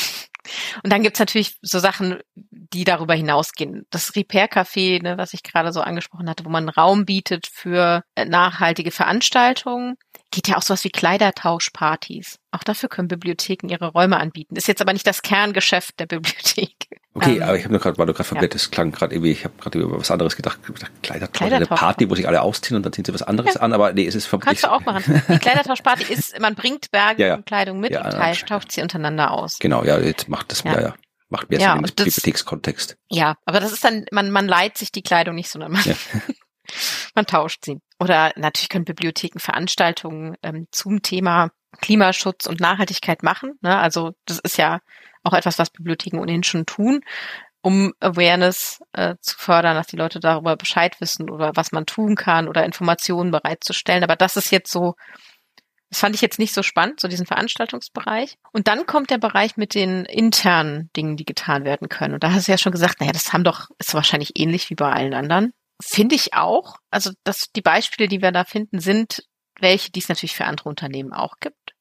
Und dann gibt's natürlich so Sachen, die darüber hinausgehen. Das Repair-Café, ne, was ich gerade so angesprochen hatte, wo man Raum bietet für äh, nachhaltige Veranstaltungen. Geht ja auch sowas wie Kleidertauschpartys. Auch dafür können Bibliotheken ihre Räume anbieten. Ist jetzt aber nicht das Kerngeschäft der Bibliothek. Okay, Ähm, aber ich habe nur gerade, war nur gerade verwirrt, das klang gerade irgendwie, ich habe gerade über was anderes gedacht. Gedacht Kleidertausch, eine. Party, wo sich alle ausziehen und dann ziehen sie was anderes an, aber nee, es ist Kannst du auch machen. Die Kleidertauschparty [laughs] ist, man bringt Berge Ja, ja. und Kleidung mit Ja, und ja, tauscht, tauscht sie untereinander aus. Genau, ja, jetzt macht das, Ja. ja, ja, macht mehr Ja, Sinn im und das- Bibliothekskontext. Ja, aber das ist dann, man, man leiht sich die Kleidung nicht, sondern man, Ja. [laughs] man tauscht sie. Oder natürlich können Bibliotheken Veranstaltungen ähm, zum Thema Klimaschutz und Nachhaltigkeit machen. Ne? Also das ist ja auch etwas, was Bibliotheken ohnehin schon tun, um Awareness äh, zu fördern, dass die Leute darüber Bescheid wissen oder was man tun kann oder Informationen bereitzustellen. Aber das ist jetzt so, das fand ich jetzt nicht so spannend, so diesen Veranstaltungsbereich. Und dann kommt der Bereich mit den internen Dingen, die getan werden können. Und da hast du ja schon gesagt, naja, das haben doch, ist wahrscheinlich ähnlich wie bei allen anderen. Finde ich auch. Also, dass die Beispiele, die wir da finden, sind welche, die es natürlich für andere Unternehmen auch gibt.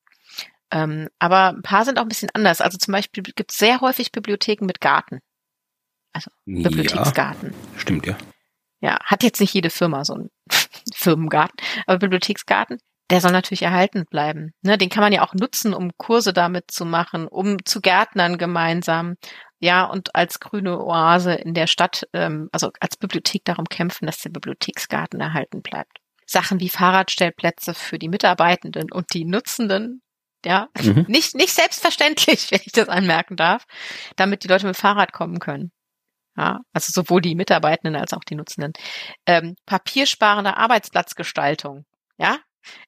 Ähm, aber ein paar sind auch ein bisschen anders. Also zum Beispiel gibt es sehr häufig Bibliotheken mit Garten. Ja, Bibliotheksgarten. stimmt, ja. Ja, hat jetzt nicht jede Firma so einen [laughs] Firmengarten, aber Bibliotheksgarten, der soll natürlich erhalten bleiben. Ne, den kann man ja auch nutzen, um Kurse damit zu machen, um zu Gärtnern gemeinsam, ja, und als grüne Oase in der Stadt, ähm, also als Bibliothek darum kämpfen, dass der Bibliotheksgarten erhalten bleibt. Sachen wie Fahrradstellplätze für die Mitarbeitenden und die Nutzenden, ja, Mhm. [laughs] nicht, nicht selbstverständlich, [laughs] wenn ich das anmerken darf, damit die Leute mit dem Fahrrad kommen können. Ja, also sowohl die Mitarbeitenden als auch die Nutzenden. Ähm, papiersparende Arbeitsplatzgestaltung. Ja,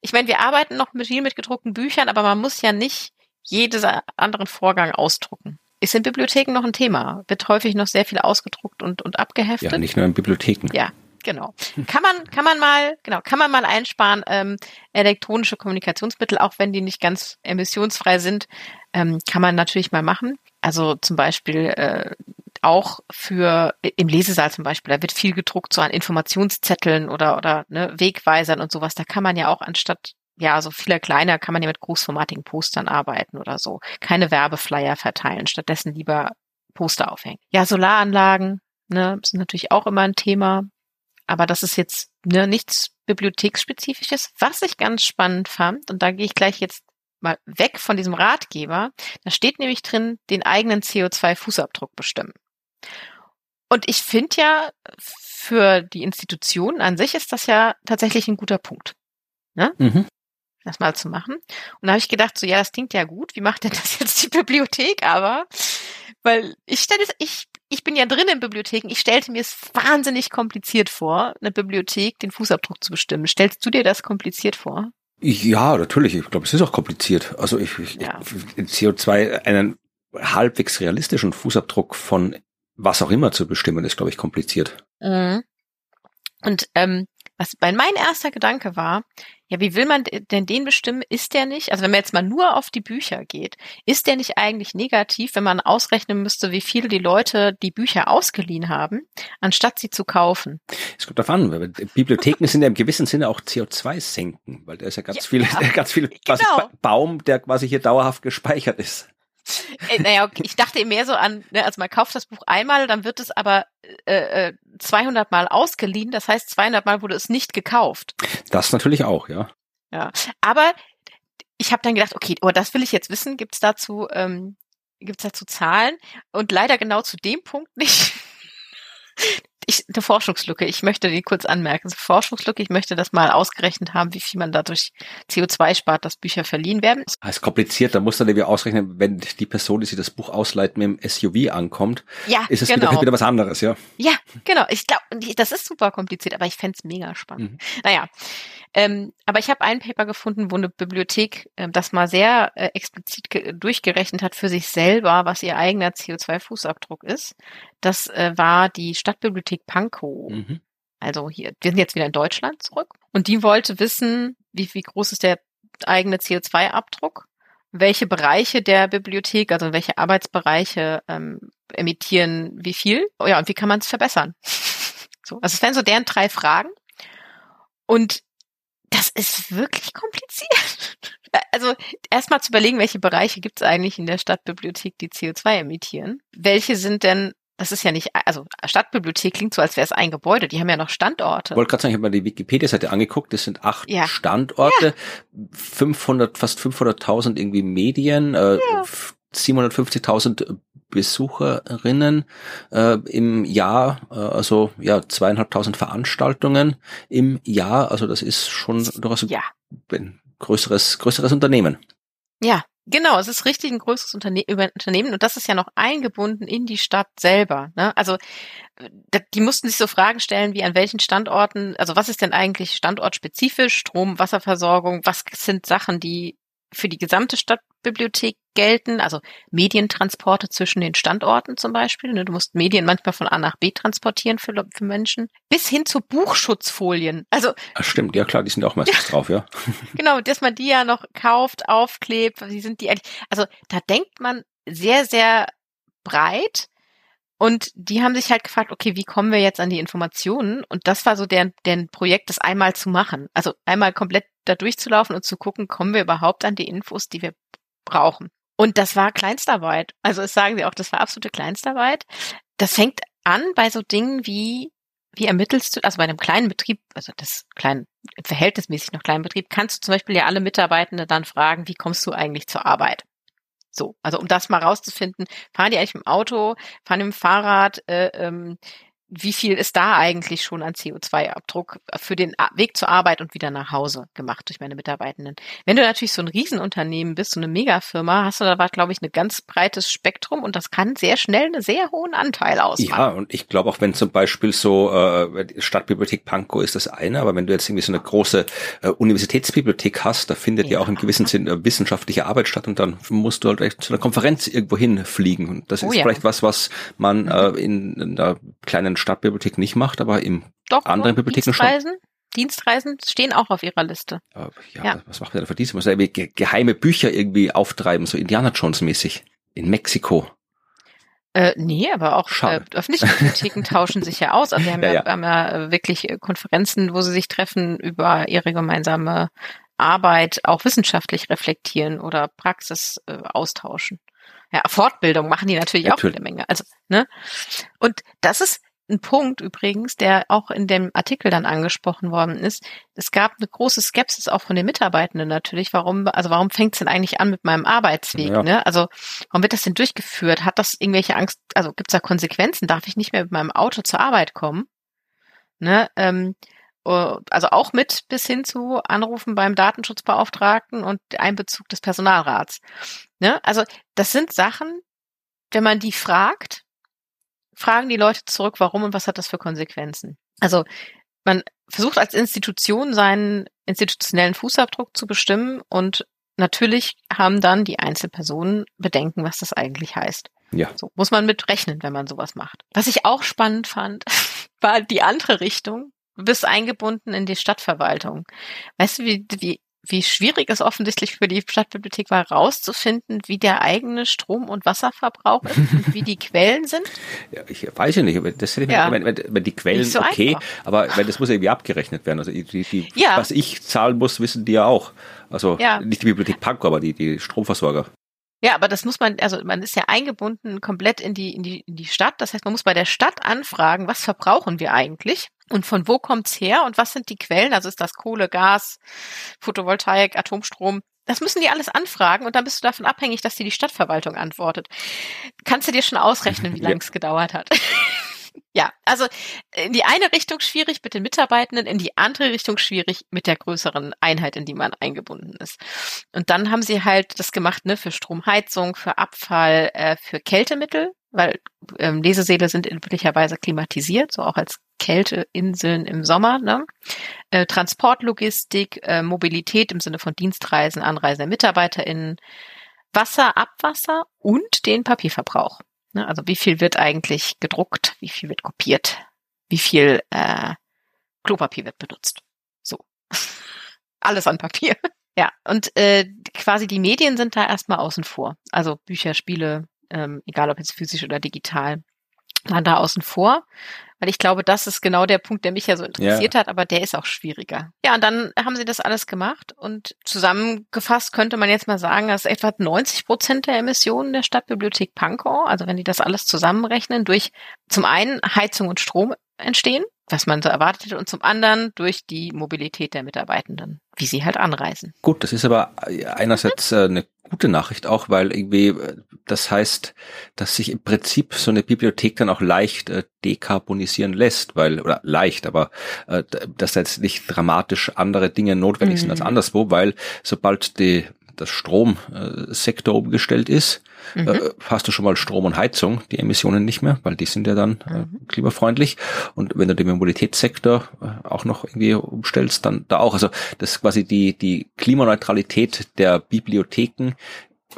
ich meine, wir arbeiten noch mit viel mit gedruckten Büchern, aber man muss ja nicht jedes anderen Vorgang ausdrucken. Ist in Bibliotheken noch ein Thema. Wird häufig noch sehr viel ausgedruckt und, und abgeheftet. Ja, nicht nur in Bibliotheken. Ja, genau. Kann man, kann man mal, genau, kann man mal einsparen, ähm, elektronische Kommunikationsmittel, auch wenn die nicht ganz emissionsfrei sind, ähm, kann man natürlich mal machen. Also zum Beispiel äh, auch für im Lesesaal zum Beispiel, da wird viel gedruckt so an Informationszetteln oder oder ne, Wegweisern und sowas. Da kann man ja auch anstatt ja, so vieler kleiner kann man ja mit großformatigen Postern arbeiten oder so. Keine Werbeflyer verteilen, stattdessen lieber Poster aufhängen. Ja, Solaranlagen, ne, sind natürlich auch immer ein Thema. Aber das ist jetzt ne, nichts Bibliotheksspezifisches. Was ich ganz spannend fand, und da gehe ich gleich jetzt mal weg von diesem Ratgeber, da steht nämlich drin, den eigenen CO2-Fußabdruck bestimmen. Und ich finde ja, für die Institution an sich ist das ja tatsächlich ein guter Punkt, Mhm. Das mal zu machen. Und da habe ich gedacht, so ja, das klingt ja gut. Wie macht denn das jetzt die Bibliothek? Aber weil ich stelle es, ich ich bin ja drin in Bibliotheken. Ich stellte mir es wahnsinnig kompliziert vor, eine Bibliothek den Fußabdruck zu bestimmen. Stellst du dir das kompliziert vor? Ja, natürlich. Ich glaube, es ist auch kompliziert. Also ich, ich, Ja. ich in CO2 einen halbwegs realistischen Fußabdruck von was auch immer zu bestimmen, ist, glaube ich, kompliziert. Mhm. Und ähm, was bei mein erster Gedanke war, ja, wie will man denn den bestimmen? Ist der nicht, also wenn man jetzt mal nur auf die Bücher geht, ist der nicht eigentlich negativ, wenn man ausrechnen müsste, wie viel die Leute die Bücher ausgeliehen haben, anstatt sie zu kaufen? Es kommt davon an, weil Bibliotheken sind ja im gewissen Sinne auch CO2 senken, weil da ist ja ganz Ja, viel, ja, [laughs] ganz viel genau. Ba- Baum, der quasi hier dauerhaft gespeichert ist. Äh, naja, ich dachte mehr so an, ne, also man kauft das Buch einmal, dann wird es aber äh, 200 äh, Mal ausgeliehen. Das heißt, 200 Mal wurde es nicht gekauft. Das natürlich auch, ja. Ja, aber ich habe dann gedacht, okay, oh, das will ich jetzt wissen. Gibt es dazu, ähm, gibt's dazu Zahlen? Und leider genau zu dem Punkt nicht [laughs] ich, eine Forschungslücke. Ich möchte die kurz anmerken. Forschungslücke. Ich möchte das mal ausgerechnet haben, wie viel man dadurch CO2 spart, dass Bücher verliehen werden. Das ist kompliziert. Da muss dann irgendwie ausrechnen, wenn die Person, die sich das Buch ausleiht, mit dem SUV ankommt, ja, ist es genau. wieder, wieder was anderes, ja? Ja, genau. Ich glaube, das ist super kompliziert, aber ich fände es mega spannend. Mhm. Naja, ähm, aber ich habe ein Paper gefunden, wo eine Bibliothek äh, das mal sehr äh, explizit durchgerechnet hat für sich selber, was ihr eigener CO2-Fußabdruck ist. Das äh, war die Stadtbibliothek Pankow. Mhm. Also hier, wir sind jetzt wieder in Deutschland zurück. Und die wollte wissen, wie, wie groß ist der eigene CO2-Abdruck, welche Bereiche der Bibliothek, also welche Arbeitsbereiche ähm, emittieren wie viel, oh ja, und wie kann man es verbessern? [laughs] so, also es wären so deren drei Fragen. Und das ist wirklich kompliziert. [laughs] Also erstmal zu überlegen, welche Bereiche gibt es eigentlich in der Stadtbibliothek, die CO2 emittieren. Welche sind denn das ist ja nicht, also Stadtbibliothek klingt so, als wäre es ein Gebäude. Die haben ja noch Standorte. Ich wollte gerade sagen, ich habe mal die Wikipedia-Seite angeguckt. Das sind acht ja. Standorte, ja. 500, fast 500.000 irgendwie Medien, äh, ja. 750.000 Besucherinnen äh, im Jahr, äh, also ja zweieinhalbtausend Veranstaltungen im Jahr. Also das ist schon durchaus ja. ein größeres größeres Unternehmen. Ja, Genau, es ist richtig ein größeres Unterne Unternehmen und das ist ja noch eingebunden in die Stadt selber. Ne? Also die mussten sich so Fragen stellen, wie an welchen Standorten, also was ist denn eigentlich standortspezifisch, Strom, Wasserversorgung, was sind Sachen, die für die gesamte Stadtbibliothek gelten, also Medientransporte zwischen den Standorten zum Beispiel. Ne? Du musst Medien manchmal von A nach B transportieren für, für Menschen, bis hin zu Buchschutzfolien. Also Ach, stimmt, ja klar, die sind auch meistens ja, drauf, ja. [laughs] genau, dass man die ja noch kauft, aufklebt, wie sind die eigentlich? Also da denkt man sehr, sehr breit und die haben sich halt gefragt, okay, wie kommen wir jetzt an die Informationen? Und das war so deren, deren Projekt, das einmal zu machen. Also einmal komplett da durchzulaufen und zu gucken, kommen wir überhaupt an die Infos, die wir brauchen. Und das war Kleinstarbeit. Also es sagen sie auch, das war absolute Kleinstarbeit. Das fängt an bei so Dingen wie, wie ermittelst du, also bei einem kleinen Betrieb, also das kleinen, verhältnismäßig noch kleinen Betrieb, kannst du zum Beispiel ja alle Mitarbeitende dann fragen, wie kommst du eigentlich zur Arbeit? So, also um das mal rauszufinden, fahren die eigentlich dem Auto, fahren mit dem Fahrrad, äh, ähm, wie viel ist da eigentlich schon an CO2-Abdruck für den Weg zur Arbeit und wieder nach Hause gemacht durch meine Mitarbeitenden. Wenn du natürlich so ein Riesenunternehmen bist, so eine Megafirma, hast du da, glaube ich, ein ganz breites Spektrum und das kann sehr schnell einen sehr hohen Anteil ausmachen. Ja, und ich glaube auch, wenn zum Beispiel so äh, Stadtbibliothek Pankow ist das eine, aber wenn du jetzt irgendwie so eine große äh, Universitätsbibliothek hast, da findet ja, ja auch im gewissen Sinn äh, wissenschaftliche Arbeit statt und dann musst du halt echt zu einer Konferenz irgendwo hinfliegen. Und das oh, ist ja. vielleicht was, was man mhm. äh, in einer kleinen Stadtbibliothek nicht macht, aber im Doch, anderen Bibliotheken Dienstreisen, schon. Dienstreisen stehen auch auf ihrer Liste. Ja, ja. was macht man denn für diese? Muss er irgendwie geheime Bücher irgendwie auftreiben, so Indiana Jones mäßig. In Mexiko. Äh, nee, aber auch äh, öffentliche Bibliotheken tauschen sich ja aus. Also wir haben [laughs] ja, ja, haben ja äh, wirklich äh, Konferenzen, wo sie sich treffen über ihre gemeinsame Arbeit, auch wissenschaftlich reflektieren oder Praxis äh, austauschen. Ja, Fortbildung machen die natürlich, natürlich. auch eine Menge. Also, ne? Und das ist, ein Punkt übrigens, der auch in dem Artikel dann angesprochen worden ist. Es gab eine große Skepsis auch von den Mitarbeitenden natürlich. Warum, also warum fängt es denn eigentlich an mit meinem Arbeitsweg? Ja. Ne? Also warum wird das denn durchgeführt? Hat das irgendwelche Angst, also gibt es da Konsequenzen? Darf ich nicht mehr mit meinem Auto zur Arbeit kommen? Ne? Ähm, also auch mit bis hin zu Anrufen beim Datenschutzbeauftragten und Einbezug des Personalrats. Ne? Also das sind Sachen, wenn man die fragt, fragen die Leute zurück, warum und was hat das für Konsequenzen. Also man versucht als Institution seinen institutionellen Fußabdruck zu bestimmen und natürlich haben dann die Einzelpersonen Bedenken, was das eigentlich heißt. Ja. So muss man mit rechnen, wenn man sowas macht. Was ich auch spannend fand, [laughs] war die andere Richtung. Du bist eingebunden in die Stadtverwaltung. Weißt du, wie, wie wie schwierig es offensichtlich für die Stadtbibliothek war, rauszufinden, wie der eigene Strom- und Wasserverbrauch ist und wie die Quellen sind? [laughs] Ja, ich weiß ja nicht, das hätte ich ja. wenn, wenn, wenn die Quellen so okay, einfach. aber wenn das muss irgendwie abgerechnet werden. Also die, die, ja. was ich zahlen muss, wissen die ja auch. Also ja. nicht die Bibliothek Pankow, aber die, die Stromversorger. Ja, aber das muss man, also man ist ja eingebunden komplett in die, in die, in die Stadt. Das heißt, man muss bei der Stadt anfragen, was verbrauchen wir eigentlich? Und von wo kommt's her? Und was sind die Quellen? Also ist das Kohle, Gas, Photovoltaik, Atomstrom? Das müssen die alles anfragen und dann bist du davon abhängig, dass dir die Stadtverwaltung antwortet. Kannst du dir schon ausrechnen, wie lange es gedauert hat? [laughs] ja, also in die eine Richtung schwierig mit den Mitarbeitenden, in die andere Richtung schwierig mit der größeren Einheit, in die man eingebunden ist. Und dann haben sie halt das gemacht, ne, für Stromheizung, für Abfall, äh, für Kältemittel, weil ähm, Lesesäle sind üblicherweise klimatisiert, so auch als Kälteinseln im Sommer. Ne? Äh, Transportlogistik, äh, Mobilität im Sinne von Dienstreisen, Anreisen der MitarbeiterInnen, Wasser, Abwasser und den Papierverbrauch. Ne? Also wie viel wird eigentlich gedruckt, wie viel wird kopiert, wie viel äh, Klopapier wird benutzt. So. [laughs] Alles an Papier. [laughs] ja, und äh, quasi die Medien sind da erstmal außen vor. Also Bücher, Spiele, ähm, egal ob jetzt physisch oder digital, waren da außen vor. Weil ich glaube, das ist genau der Punkt, der mich ja so interessiert ja. hat, aber der ist auch schwieriger. Ja, und dann haben sie das alles gemacht und zusammengefasst könnte man jetzt mal sagen, dass etwa 90 Prozent der Emissionen der Stadtbibliothek Pankow, also wenn die das alles zusammenrechnen, durch zum einen Heizung und Strom entstehen, was man so erwartet hätte, und zum anderen durch die Mobilität der Mitarbeitenden, wie sie halt anreisen. Gut, das ist aber einerseits äh, eine gute Nachricht auch, weil irgendwie äh, das heißt, dass sich im Prinzip so eine Bibliothek dann auch leicht äh, dekarbonisieren lässt, weil oder leicht, aber äh, dass da jetzt nicht dramatisch andere Dinge notwendig mhm. sind als mhm. anderswo, weil sobald die das Stromsektor umgestellt ist, mhm. äh, hast du schon mal Strom und Heizung, die Emissionen nicht mehr, weil die sind ja dann äh, mhm. klimafreundlich. Und wenn du den Mobilitätssektor äh, auch noch irgendwie umstellst, dann da auch. Also das quasi die, die Klimaneutralität der Bibliotheken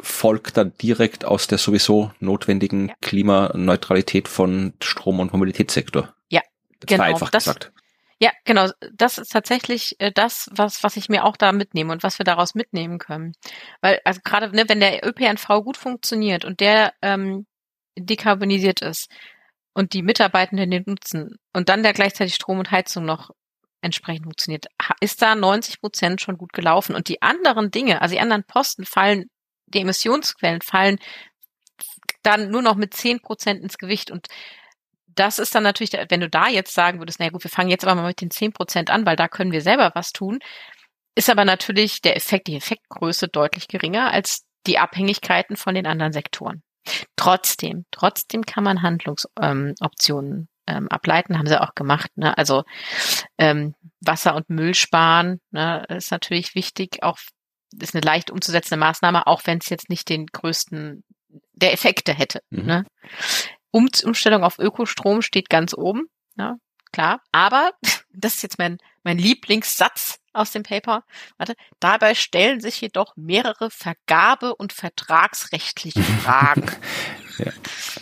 folgt dann direkt aus der sowieso notwendigen ja. Klimaneutralität von Strom- und Mobilitätssektor. Ja, das genau. Einfach das, gesagt. Ja, genau. Das ist tatsächlich äh, das, was, was ich mir auch da mitnehme und was wir daraus mitnehmen können. Weil, also gerade, ne, wenn der ÖPNV gut funktioniert und der ähm, dekarbonisiert ist und die Mitarbeitenden den nutzen und dann der gleichzeitig Strom und Heizung noch entsprechend funktioniert, ist da 90 Prozent schon gut gelaufen. Und die anderen Dinge, also die anderen Posten fallen, die Emissionsquellen fallen dann nur noch mit 10 Prozent ins Gewicht. Und das ist dann natürlich, wenn du da jetzt sagen würdest, naja gut, wir fangen jetzt aber mal mit den zehn Prozent an, weil da können wir selber was tun, ist aber natürlich der Effekt, die Effektgröße deutlich geringer als die von den anderen Sektoren. Trotzdem, trotzdem kann man Handlungsoptionen ähm, ableiten, haben sie auch gemacht. Ne? Also ähm, Wasser und Müll sparen ne, ist natürlich wichtig, auch ist eine leicht umzusetzende Maßnahme, auch wenn es jetzt nicht den größten der Effekte hätte. Mhm. Ne? Um Umstellung auf Ökostrom steht ganz oben, ja, klar. Aber, [laughs] das ist jetzt mein, mein Lieblingssatz aus dem Paper, warte, dabei stellen sich jedoch mehrere Vergabe- und vertragsrechtliche [laughs] Fragen. ja,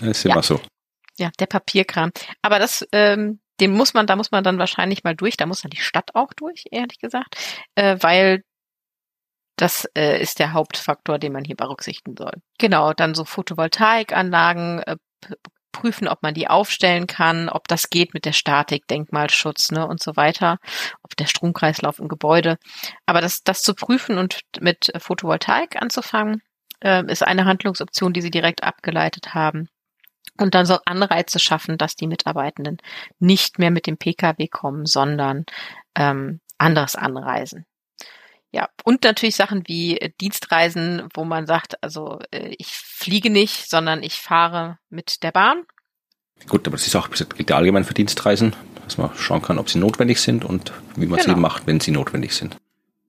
ist immer ja. so. Ja, der Papierkram. Aber das, ähm, dem muss man, da muss man dann wahrscheinlich mal durch, da muss dann die Stadt auch durch, ehrlich gesagt, äh, weil das äh, ist der Hauptfaktor, den man hier berücksichtigen soll. Genau, dann so Photovoltaikanlagen, äh, prüfen, ob man die aufstellen kann, ob das geht mit der Statik, Denkmalschutz ne, und so weiter, ob der Stromkreislauf im Gebäude. Aber das, das zu prüfen und mit Photovoltaik anzufangen, äh, ist eine Handlungsoption, die sie direkt abgeleitet haben. Und dann so Anreize schaffen, dass die Mitarbeitenden nicht mehr mit dem Pkw kommen, sondern ähm, anderes anreisen. Ja, und natürlich Sachen wie äh, Dienstreisen, wo man sagt, also äh, ich fliege nicht, sondern ich fahre mit der Bahn. Gut, aber das ist auch gilt allgemein für Dienstreisen, dass man schauen kann, ob sie notwendig sind und wie man genau. sie macht, wenn sie notwendig sind.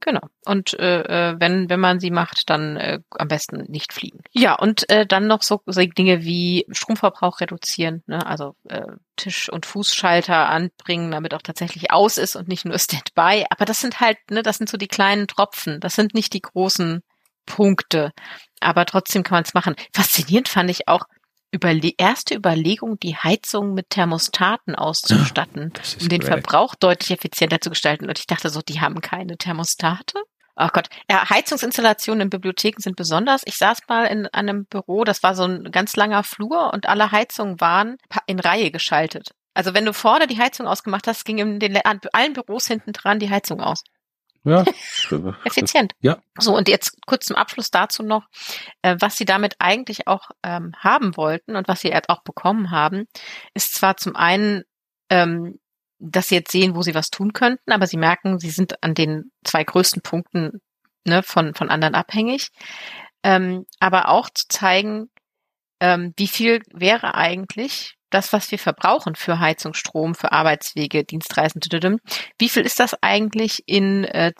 Genau. Und äh, äh, wenn, wenn man sie macht, dann äh, am besten nicht fliegen. Ja, und äh, dann noch so, so Dinge wie Stromverbrauch reduzieren, ne? also äh, Tisch- und Fußschalter anbringen, damit auch tatsächlich aus ist und nicht nur [laughs] Standby. Aber das sind halt, ne, das sind so die kleinen Tropfen. Das sind nicht die großen Punkte. Aber trotzdem kann man es machen. Faszinierend fand ich auch, Überle erste Überlegung, die Heizung mit Thermostaten auszustatten, um den great. Verbrauch deutlich effizienter zu gestalten. Und ich dachte so, die haben keine Thermostate. Ach oh Gott. Ja, Heizungsinstallationen in Bibliotheken sind besonders. Ich saß mal in einem Büro, das war so ein ganz langer Flur und alle Heizungen waren in Reihe geschaltet. Also wenn du vorne die Heizung ausgemacht hast, ging in den allen Büros hinten dran die Heizung aus. Ja. [laughs] Effizient. Ja. So, und jetzt kurz zum Abschluss dazu noch, äh, was Sie damit eigentlich auch ähm, haben wollten und was Sie jetzt auch bekommen haben, ist zwar zum einen, ähm, dass Sie jetzt sehen, wo Sie was tun könnten, aber Sie merken, Sie sind an den zwei größten Punkten ne, von, von anderen abhängig. Ähm, aber auch zu zeigen, ähm, wie viel wäre eigentlich das, was wir verbrauchen für Heizung, Strom, für Arbeitswege, Dienstreisen, wie viel ist das eigentlich in, äh,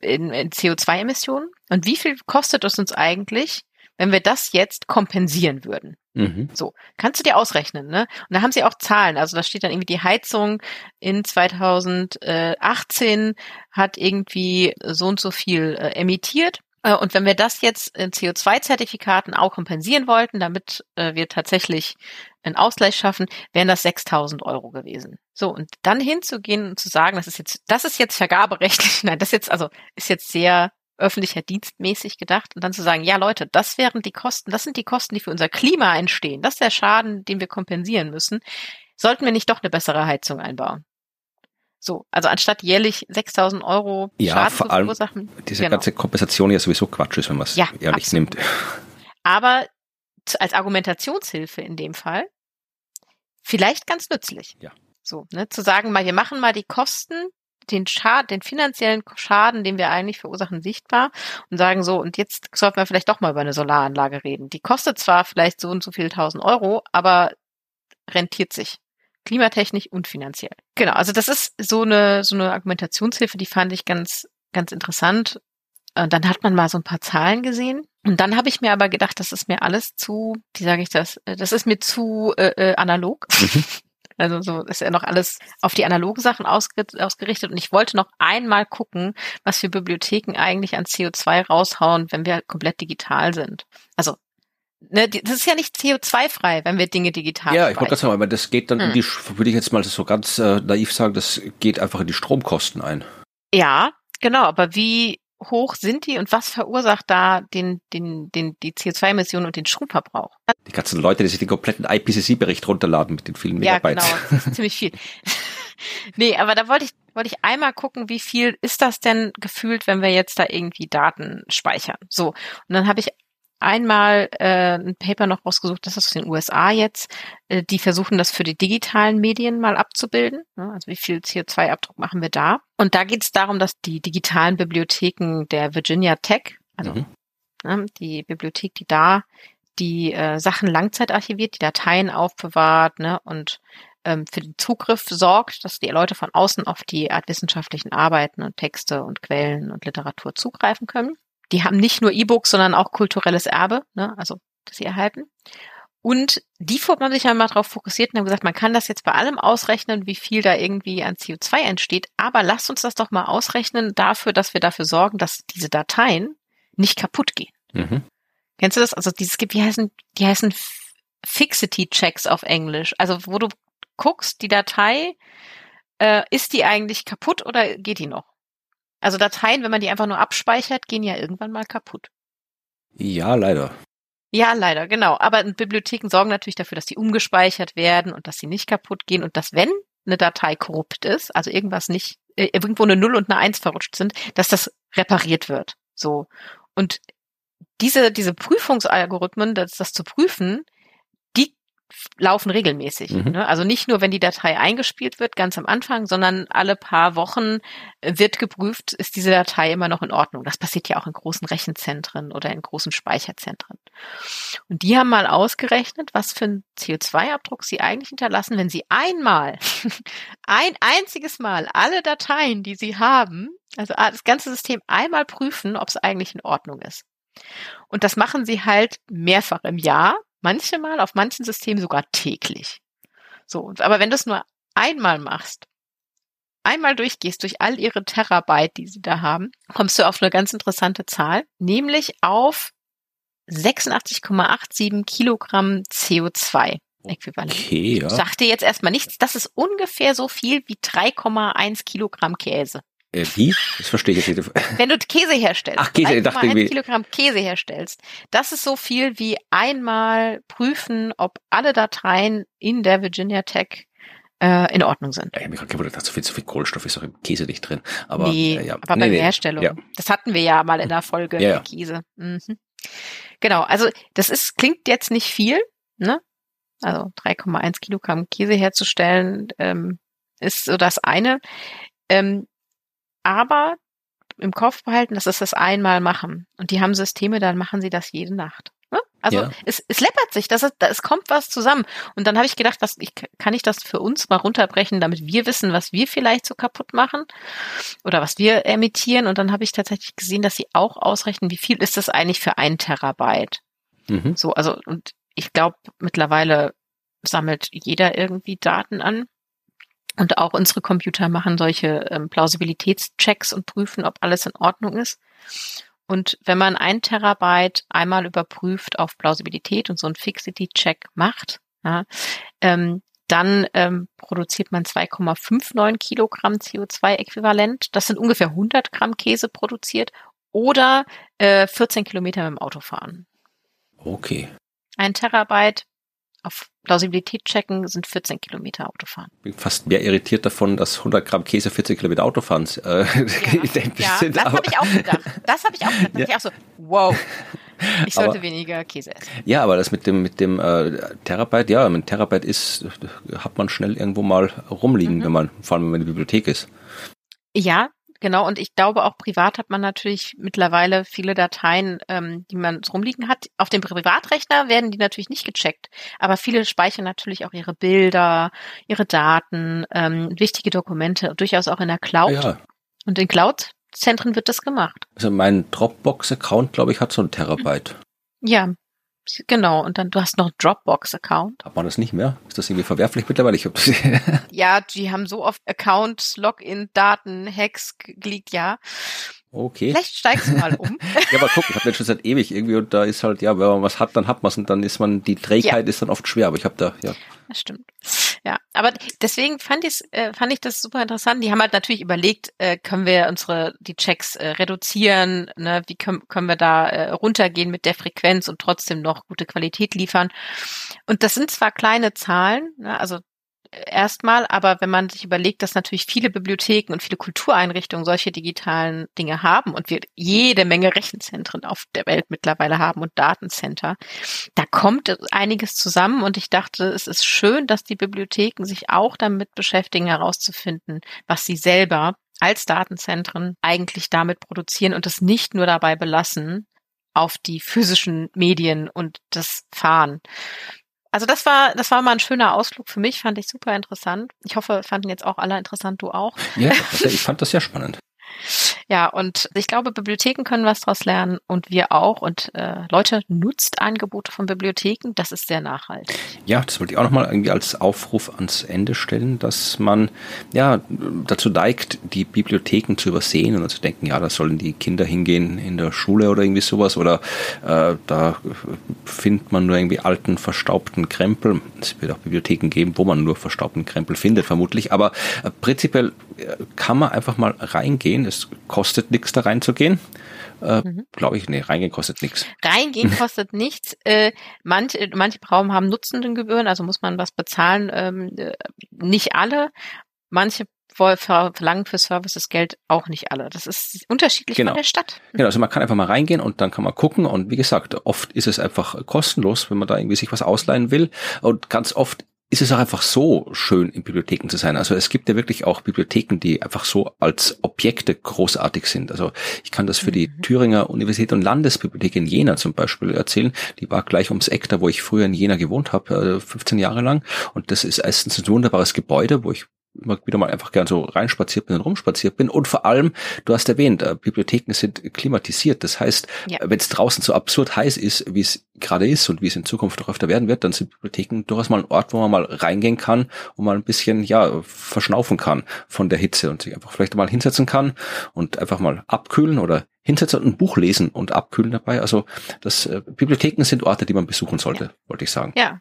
in, in CO2-Emissionen? Und wie viel kostet es uns eigentlich, wenn wir das jetzt kompensieren würden? Mhm. So, kannst du dir ausrechnen, ne? Und da haben sie auch Zahlen. Also da steht dann irgendwie die Heizung in 2018 hat irgendwie so und so viel äh, emittiert äh, und wenn wir das jetzt in CO2-Zertifikaten auch kompensieren wollten, damit äh, wir tatsächlich einen Ausgleich schaffen, wären das 6.000 Euro gewesen. So und dann hinzugehen und zu sagen, das ist jetzt, das ist jetzt vergaberechtlich, [laughs] nein, das ist jetzt also ist jetzt sehr öffentlicher dienstmäßig gedacht und dann zu sagen, ja Leute, das wären die Kosten, das sind die Kosten, die für unser Klima entstehen, das ist der Schaden, den wir kompensieren müssen. Sollten wir nicht doch eine bessere Heizung einbauen? So, also anstatt jährlich 6000 Euro ja, Schaden vor allem Diese genau. ganze Kompensation ja sowieso Quatsch ist, wenn man es ja, ehrlich absolut. nimmt. Aber als Argumentationshilfe in dem Fall vielleicht ganz nützlich. Ja. So, ne, zu sagen mal, wir machen mal die Kosten, den Schaden, den finanziellen Schaden, den wir eigentlich verursachen, sichtbar und sagen so, und jetzt sollten wir vielleicht doch mal über eine Solaranlage reden. Die kostet zwar vielleicht so und so viel tausend Euro, aber rentiert sich klimatechnisch und finanziell. Genau, also das ist so eine, so eine Argumentationshilfe, die fand ich ganz, ganz interessant. Und dann hat man mal so ein paar Zahlen gesehen. Und dann habe ich mir aber gedacht, das ist mir alles zu, wie sage ich das, das ist mir zu äh, äh analog. Mhm. [laughs] Also so ist ja noch alles auf die analogen Sachen ausgerichtet. Und ich wollte noch einmal gucken, was wir Bibliotheken eigentlich an CO2 raushauen, wenn wir komplett digital sind. Also ne, das ist ja nicht CO2-frei, wenn wir Dinge digital Ja, ich wollte gerade sagen, aber das geht dann hm. in die, würde ich jetzt mal so ganz äh, naiv sagen, das geht einfach in die Stromkosten ein. Ja, genau, aber wie hoch sind die und was verursacht da den, den, den, die CO2-Emissionen und den Stromverbrauch? Die ganzen Leute, die sich den kompletten IPCC-Bericht runterladen mit den vielen Megabytes. Ja, genau, das ist ziemlich viel. [laughs] nee, aber da wollte ich, wollte ich einmal gucken, wie viel ist das denn gefühlt, wenn wir jetzt da irgendwie Daten speichern? So. Und dann habe ich einmal äh, ein Paper noch rausgesucht, das ist aus den USA jetzt. Äh, die versuchen das für die digitalen Medien mal abzubilden. Ne? Also wie viel CO2-Abdruck machen wir da? Und da geht es darum, dass die digitalen Bibliotheken der Virginia Tech, also mhm. ne, die Bibliothek, die da die äh, Sachen langzeitarchiviert, die Dateien aufbewahrt ne, und ähm, für den Zugriff sorgt, dass die Leute von außen auf die Art wissenschaftlichen Arbeiten und Texte und Quellen und Literatur zugreifen können. Die haben nicht nur E-Books, sondern auch kulturelles Erbe, ne? also das sie erhalten. Und die haben sich ja mal darauf fokussiert und haben gesagt, man kann das jetzt bei allem ausrechnen, wie viel da irgendwie an CO2 entsteht, aber lasst uns das doch mal ausrechnen dafür, dass wir dafür sorgen, dass diese Dateien nicht kaputt gehen. Mhm. Kennst du das? Also dieses gibt, wie heißen, die heißen Fixity Checks auf Englisch. Also wo du guckst, die Datei, äh, ist die eigentlich kaputt oder geht die noch? Also Dateien, wenn man die einfach nur abspeichert, gehen ja irgendwann mal kaputt. Ja, leider. Ja, leider, genau. Aber Bibliotheken sorgen natürlich dafür, dass die umgespeichert werden und dass sie nicht kaputt gehen und dass, wenn eine Datei korrupt ist, also irgendwas nicht, äh, irgendwo eine Null und eine Eins verrutscht sind, dass das repariert wird. So. Und diese, diese Prüfungsalgorithmen, das, das zu prüfen, laufen regelmäßig. Mhm. Ne? Also nicht nur, wenn die Datei eingespielt wird, ganz am Anfang, sondern alle paar Wochen äh, wird geprüft, ist diese Datei immer noch in Ordnung. Das passiert ja auch in großen Rechenzentren oder in großen Speicherzentren. Und die haben mal ausgerechnet, was für einen CO2-Abdruck sie eigentlich hinterlassen, wenn sie einmal, [laughs] ein einziges Mal alle Dateien, die sie haben, also das ganze System einmal prüfen, ob es eigentlich in Ordnung ist. Und das machen sie halt mehrfach im Jahr Manche Mal, auf manchen Systemen sogar täglich. So, aber wenn du es nur einmal machst, einmal durchgehst durch all ihre Terabyte, die sie da haben, kommst du auf eine ganz interessante Zahl, nämlich auf 86,87 Kilogramm CO2. Äquivalent. Okay, ja. Ich sagte jetzt erstmal nichts. Das ist ungefähr so viel wie 3,1 Kilogramm Käse. Äh, wie? Das verstehe ich jetzt nicht. Wenn du Käse herstellst, Ach, Käse, ich dachte irgendwie. Kilogramm Käse herstellst, das ist so viel wie einmal prüfen, ob alle Dateien in der Virginia Tech äh, in Ordnung sind. Ja, ich habe mich gerade gewundert, so viel, so viel Kohlenstoff ist auch im Käse nicht drin. Aber, nee, äh, ja. aber nee, bei nee. der Herstellung. Ja. Das hatten wir ja mal in der Folge ja. der Käse. Mhm. Genau, also das ist, klingt jetzt nicht viel, ne? Also 3,1 Kilogramm Käse herzustellen, ähm, ist so das eine. Ähm, aber im Kopf behalten, das ist das einmal machen. Und die haben Systeme, dann machen sie das jede Nacht. Ne? Also Ja. es, es läppert sich, das ist, da- es kommt was zusammen. Und dann habe ich gedacht, was ich, kann ich das für uns mal runterbrechen, damit wir wissen, was wir vielleicht so kaputt machen oder was wir emittieren. Und dann habe ich tatsächlich gesehen, dass sie auch ausrechnen, wie viel ist das eigentlich für ein Terabyte. Mhm. So, also, und ich glaube, mittlerweile sammelt jeder irgendwie Daten an. Und auch unsere Computer machen solche ähm, Plausibilitätschecks und prüfen, ob alles in Ordnung ist. Und wenn man ein Terabyte einmal überprüft auf Plausibilität und so einen Fixity-Check macht, ja, ähm, dann ähm, produziert man 2,59 Kilogramm CO2-Äquivalent. Das sind ungefähr 100 Gramm Käse produziert oder äh, 14 Kilometer mit dem Auto fahren. Okay. Ein Terabyte auf Plausibilität checken sind 14 Kilometer Autofahren. Bin fast mehr irritiert davon, dass 100 Gramm Käse 40 Kilometer Autofahren äh, identisch [laughs] ja sind. das habe ich auch gedacht. Das habe ich auch gedacht. Da Ja. ich auch so, wow, [laughs] ich sollte Aber- weniger Käse essen. Ja, aber das mit dem mit dem äh, Terabyte, ja, ein Terabyte ist hat man schnell irgendwo mal rumliegen, Mhm. wenn man vor allem wenn man in der Bibliothek ist. Ja, genau. Und ich glaube, auch privat hat man natürlich mittlerweile viele Dateien, ähm, die man rumliegen hat. Auf dem Privatrechner werden die natürlich nicht gecheckt. Aber viele speichern natürlich auch ihre Bilder, ihre Daten, ähm, wichtige Dokumente, durchaus auch in der Cloud. Ja, Und in Cloud-Zentren wird das gemacht. also mein Dropbox-Account, glaube ich, hat so ein Terabyte. Ja, genau. Und dann, du hast noch einen Dropbox-Account. Hat man das nicht mehr? Ist das irgendwie verwerflich mittlerweile? Ich das [laughs] Ja, die haben so oft Accounts, Login, Daten, Hacks geleakt, ja. okay. Vielleicht steigst du mal um. [laughs] Ja, aber guck, ich habe den schon seit ewig irgendwie und da ist halt, ja, wenn man was hat, dann hat man es und dann ist man, die Trägheit ist dann oft schwer, aber ich habe da, ja. Das stimmt. Ja, aber deswegen fand, ich's, äh, fand ich das super interessant. Die haben halt natürlich überlegt, äh, können wir unsere die Checks äh, reduzieren, ne? wie können, können wir da äh, runtergehen mit der Frequenz und trotzdem noch gute Qualität liefern. Und das sind zwar kleine Zahlen, ne? also erstmal, aber wenn man sich überlegt, dass natürlich viele Bibliotheken und viele Kultureinrichtungen solche digitalen Dinge haben und wir jede Menge Rechenzentren auf der Welt mittlerweile haben und Datencenter, da kommt einiges zusammen und ich dachte, es ist schön, dass die Bibliotheken sich auch damit beschäftigen, herauszufinden, was sie selber als Datenzentren eigentlich damit produzieren und es nicht nur dabei belassen auf die physischen Medien und das Fahren. Also das war, das war mal ein schöner Ausflug für mich, fand ich super interessant. Ich hoffe, fanden jetzt auch alle interessant, du auch. Ja, [laughs] ich fand das sehr spannend. Ja, und ich glaube, Bibliotheken können was daraus lernen und wir auch. Und äh, Leute, nutzt Angebote von Bibliotheken, das ist sehr nachhaltig. Ja, das wollte ich auch nochmal irgendwie als Aufruf ans Ende stellen, dass man ja dazu neigt, die Bibliotheken zu übersehen und zu denken, ja, da sollen die Kinder hingehen in der Schule oder irgendwie sowas oder äh, da findet man nur irgendwie alten, verstaubten Krempel. Es wird auch Bibliotheken geben, wo man nur verstaubten Krempel findet, vermutlich. Aber äh, prinzipiell äh, kann man einfach mal reingehen. Es kostet nichts, da reinzugehen. Äh, Mhm. Glaube ich, nee, reingehen kostet nichts. Reingehen [laughs] kostet nichts. Äh, manche, manche Raum haben Nutzendengebühren, also muss man was bezahlen. Ähm, äh, nicht alle. Manche verlangen für Services Geld auch nicht alle. Das ist unterschiedlich Genau. von der Stadt. Genau, also man kann einfach mal reingehen und dann kann man gucken und wie gesagt, oft ist es einfach kostenlos, wenn man da irgendwie sich was ausleihen will und ganz oft ist es auch einfach so schön, in Bibliotheken zu sein. Also es gibt ja wirklich auch Bibliotheken, die einfach so als Objekte großartig sind. Also ich kann das für die Mhm. Thüringer Universität und Landesbibliothek in Jena zum Beispiel erzählen. Die war gleich ums Eck, da wo ich früher in Jena gewohnt habe, äh, 15 Jahre lang. Und das ist erstens ein wunderbares Gebäude, wo ich immer wieder mal einfach gern so reinspaziert bin und rumspaziert bin. Und vor allem, du hast erwähnt, äh, Bibliotheken sind klimatisiert. Das heißt, Ja. wenn es draußen so absurd heiß ist, wie es gerade ist und wie es in Zukunft noch öfter werden wird, dann sind Bibliotheken durchaus mal ein Ort, wo man mal reingehen kann und mal ein bisschen, ja, verschnaufen kann von der Hitze und sich einfach vielleicht mal hinsetzen kann und einfach mal abkühlen oder hinsetzen und ein Buch lesen und abkühlen dabei. Also das äh, Bibliotheken sind Orte, die man besuchen sollte, wollte ich sagen. Ja,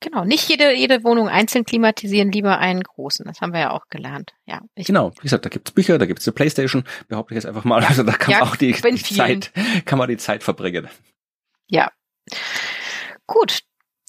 genau. Nicht jede, jede Wohnung einzeln klimatisieren, lieber einen großen. Das haben wir ja auch gelernt. Ja, Genau, wie gesagt, da gibt's Bücher, da gibt's eine Playstation, behaupte ich jetzt einfach mal. Also da kann Ja, man auch die, die. Zeit, kann man die Zeit verbringen. Ja. Gut.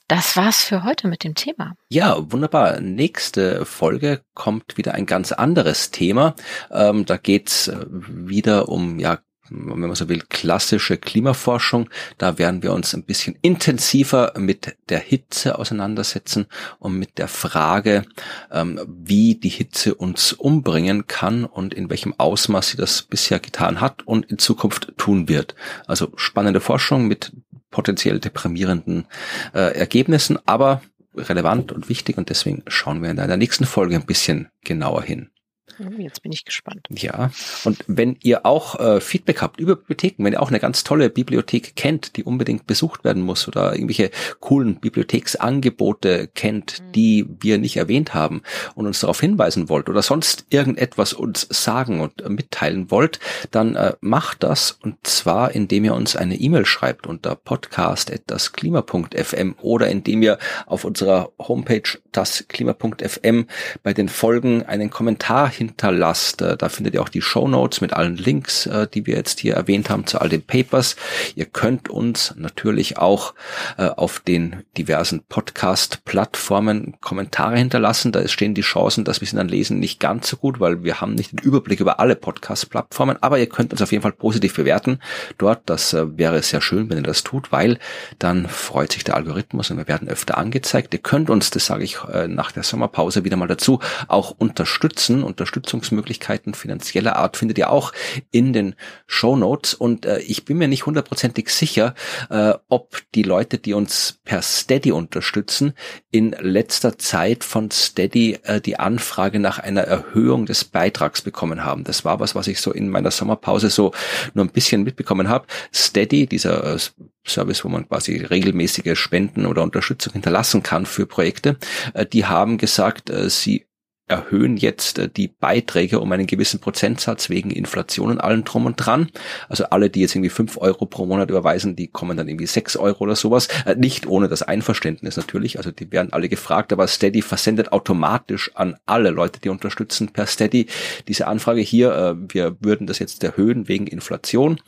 das war's für heute mit dem Thema. Ja, wunderbar. Nächste Folge kommt wieder ein ganz anderes Thema. Ähm, da geht's äh, wieder um ja wenn man so will, klassische Klimaforschung. Da werden wir uns ein bisschen intensiver mit der Hitze auseinandersetzen und mit der Frage, ähm, wie die Hitze uns umbringen kann und in welchem Ausmaß sie das bisher getan hat und in Zukunft tun wird. Also spannende Forschung mit potenziell deprimierenden äh, Ergebnissen, aber relevant und wichtig und deswegen schauen wir in der nächsten Folge ein bisschen genauer hin. Hm, jetzt bin ich gespannt. Ja, und wenn ihr auch äh, Feedback habt über Bibliotheken, wenn ihr auch eine ganz tolle Bibliothek kennt, die unbedingt besucht werden muss oder irgendwelche coolen Bibliotheksangebote kennt, mhm. die wir nicht erwähnt haben und uns darauf hinweisen wollt oder sonst irgendetwas uns sagen und äh, mitteilen wollt, dann äh, macht das und zwar indem ihr uns eine E-Mail schreibt unter podcast@dasklima.fm oder indem ihr auf unserer Homepage dasklima.fm bei den Folgen einen Kommentar hinterlasst. Äh, da findet ihr auch die Show Notes mit allen Links, äh, die wir jetzt hier erwähnt haben zu all den Papers. Ihr könnt uns natürlich auch äh, auf den diversen Podcast-Plattformen Kommentare hinterlassen. Da stehen die Chancen, dass wir sie dann lesen, nicht ganz so gut, weil wir haben nicht den Überblick über alle Podcast-Plattformen. Aber ihr könnt uns auf jeden Fall positiv bewerten dort. Das wäre sehr schön, wenn ihr das tut, weil dann freut sich der Algorithmus und wir werden öfter angezeigt. Ihr könnt uns, das sage ich nach der Sommerpause wieder mal dazu, auch unterstützen. Unterstützen Unterstützungsmöglichkeiten finanzieller Art findet ihr auch in den Show Notes. Und äh, ich bin mir nicht hundertprozentig sicher, äh, ob die Leute, die uns per Steady unterstützen, in letzter Zeit von Steady äh, die Anfrage nach einer Erhöhung des Beitrags bekommen haben. Das war was, was ich so in meiner Sommerpause so nur ein bisschen mitbekommen habe. Steady, dieser äh, Service, wo man quasi regelmäßige Spenden oder Unterstützung hinterlassen kann für Projekte, äh, die haben gesagt, äh, sie erhöhen jetzt äh, die Beiträge um einen gewissen Prozentsatz wegen Inflation und allem drum und dran. Also alle, die jetzt irgendwie fünf Euro pro Monat überweisen, die kommen dann irgendwie sechs Euro oder sowas. Äh, nicht ohne das Einverständnis natürlich. Also die werden alle gefragt, aber Steady versendet automatisch an alle Leute, die unterstützen per Steady diese Anfrage hier. Äh, wir würden das jetzt erhöhen wegen Inflation.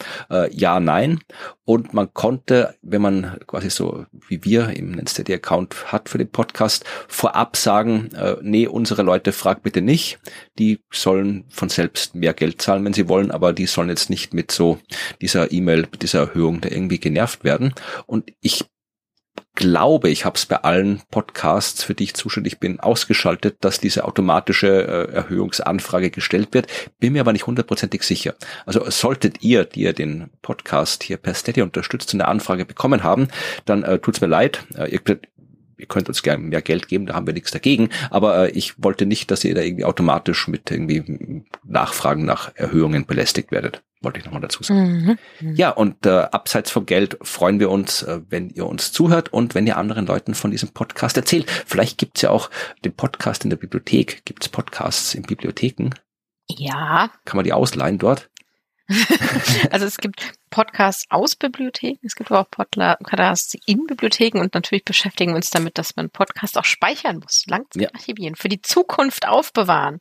Ja, nein. Und man konnte, wenn man quasi so wie wir einen Steady-Account hat für den Podcast, vorab sagen, nee, unsere Leute fragt bitte nicht. Die sollen von selbst mehr Geld zahlen, wenn sie wollen, aber die sollen jetzt nicht mit so dieser E-Mail, dieser Erhöhung da irgendwie genervt werden. Und ich glaube, ich habe es bei allen Podcasts, für die ich zuständig bin, ausgeschaltet, dass diese automatische äh, Erhöhungsanfrage gestellt wird. Bin mir aber nicht hundertprozentig sicher. Also solltet ihr, die ihr den Podcast hier per Steady unterstützt, eine Anfrage bekommen haben, dann äh, tut's mir leid. Äh, ihr ihr könnt uns gerne mehr Geld geben, da haben wir nichts dagegen. Aber äh, ich wollte nicht, dass ihr da irgendwie automatisch mit irgendwie Nachfragen nach Erhöhungen belästigt werdet. Wollte ich nochmal dazu sagen. Mhm. Ja, und äh, abseits vom Geld freuen wir uns, äh, wenn ihr uns zuhört und wenn ihr anderen Leuten von diesem Podcast erzählt. Vielleicht gibt's ja auch den Podcast in der Bibliothek. Gibt's Podcasts in Bibliotheken? Ja. Kann man die ausleihen dort? [laughs] also es gibt Podcasts aus Bibliotheken, es gibt aber auch Podcasts in Bibliotheken und natürlich beschäftigen wir uns damit, dass man Podcasts auch speichern muss, Langzeitarchivieren, ja. für die Zukunft aufbewahren.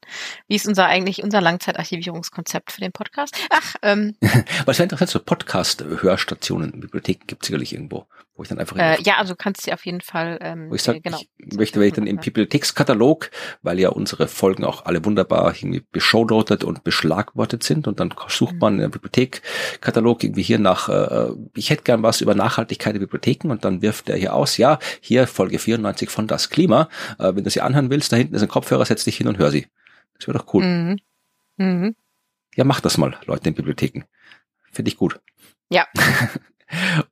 Wie ist unser eigentlich unser Langzeitarchivierungskonzept für den Podcast? Ach, ähm. [laughs] Was wäre interessant, so Podcast-Hörstationen in Bibliotheken gibt es sicherlich irgendwo, wo ich dann einfach. Äh, ja, also du kannst sie auf jeden Fall. Ähm, wo ich sage, genau, ich möchte, wenn ich dann im Bibliothekskatalog, weil ja unsere Folgen auch alle wunderbar irgendwie beschaudotet und beschlagwortet sind und dann sucht man mhm. in der Bibliothekkatalog irgendwie hier nach, äh, ich hätte gern was über Nachhaltigkeit der Bibliotheken und dann wirft er hier aus, ja, hier Folge 94 von Das Klima. Äh, wenn du sie anhören willst, da hinten ist ein Kopfhörer, setz dich hin und hör sie. Das wäre doch cool. Mhm. Mhm. Ja, mach das mal, Leute in Bibliotheken. Finde ich gut. Ja. [laughs]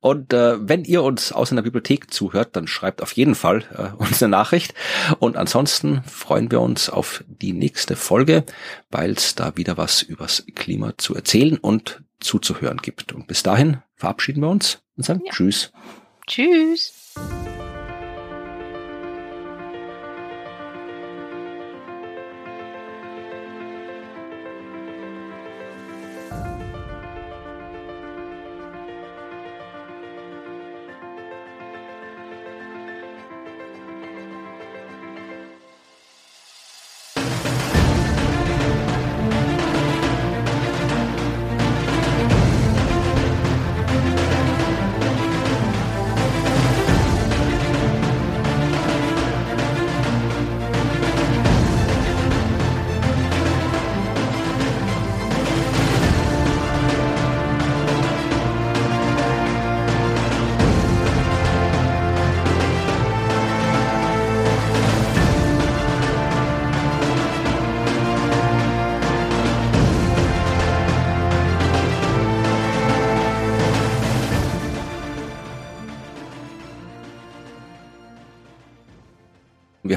Und äh, wenn ihr uns aus einer Bibliothek zuhört, dann schreibt auf jeden Fall äh, uns eine Nachricht. Und ansonsten freuen wir uns auf die nächste Folge, weil es da wieder was übers Klima zu erzählen und zuzuhören gibt. Und bis dahin verabschieden wir uns und sagen ja. Tschüss. Tschüss.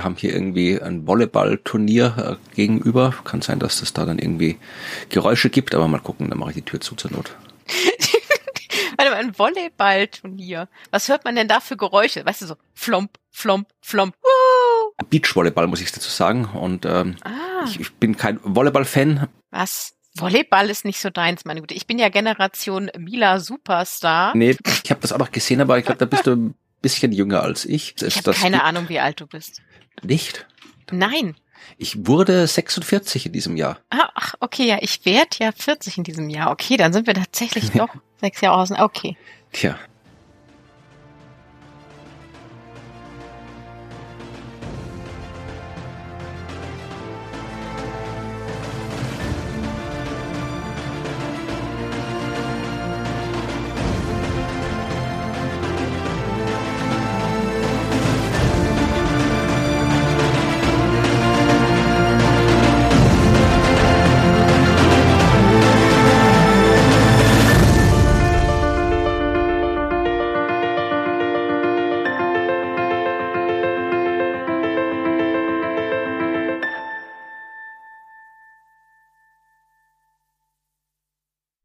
Wir haben hier irgendwie ein Volleyballturnier äh, gegenüber. Kann sein, dass es da dann irgendwie Geräusche gibt, aber mal gucken, dann mache ich die Tür zu zur Not. [laughs] Warte mal, ein Volleyballturnier. Was hört man denn da für Geräusche? Weißt du, so flomp, flomp, flomp. Uh! Beachvolleyball muss ich dazu sagen. Und ähm, Ah, ich, ich bin kein Volleyball-Fan. was? Volleyball ist nicht so deins, meine Güte. Ich bin ja Generation Mila Superstar. Nee, ich habe das auch noch gesehen, aber ich glaube, da bist du ein bisschen jünger als ich. ich habe keine Ahnung, wie alt du bist. Nicht? Nein. Ich wurde 46 in diesem Jahr. Ah, ach, okay, ja, ich werde ja 40 in diesem Jahr. Okay, dann sind wir tatsächlich [laughs] doch sechs Jahre außen. Okay. Tja,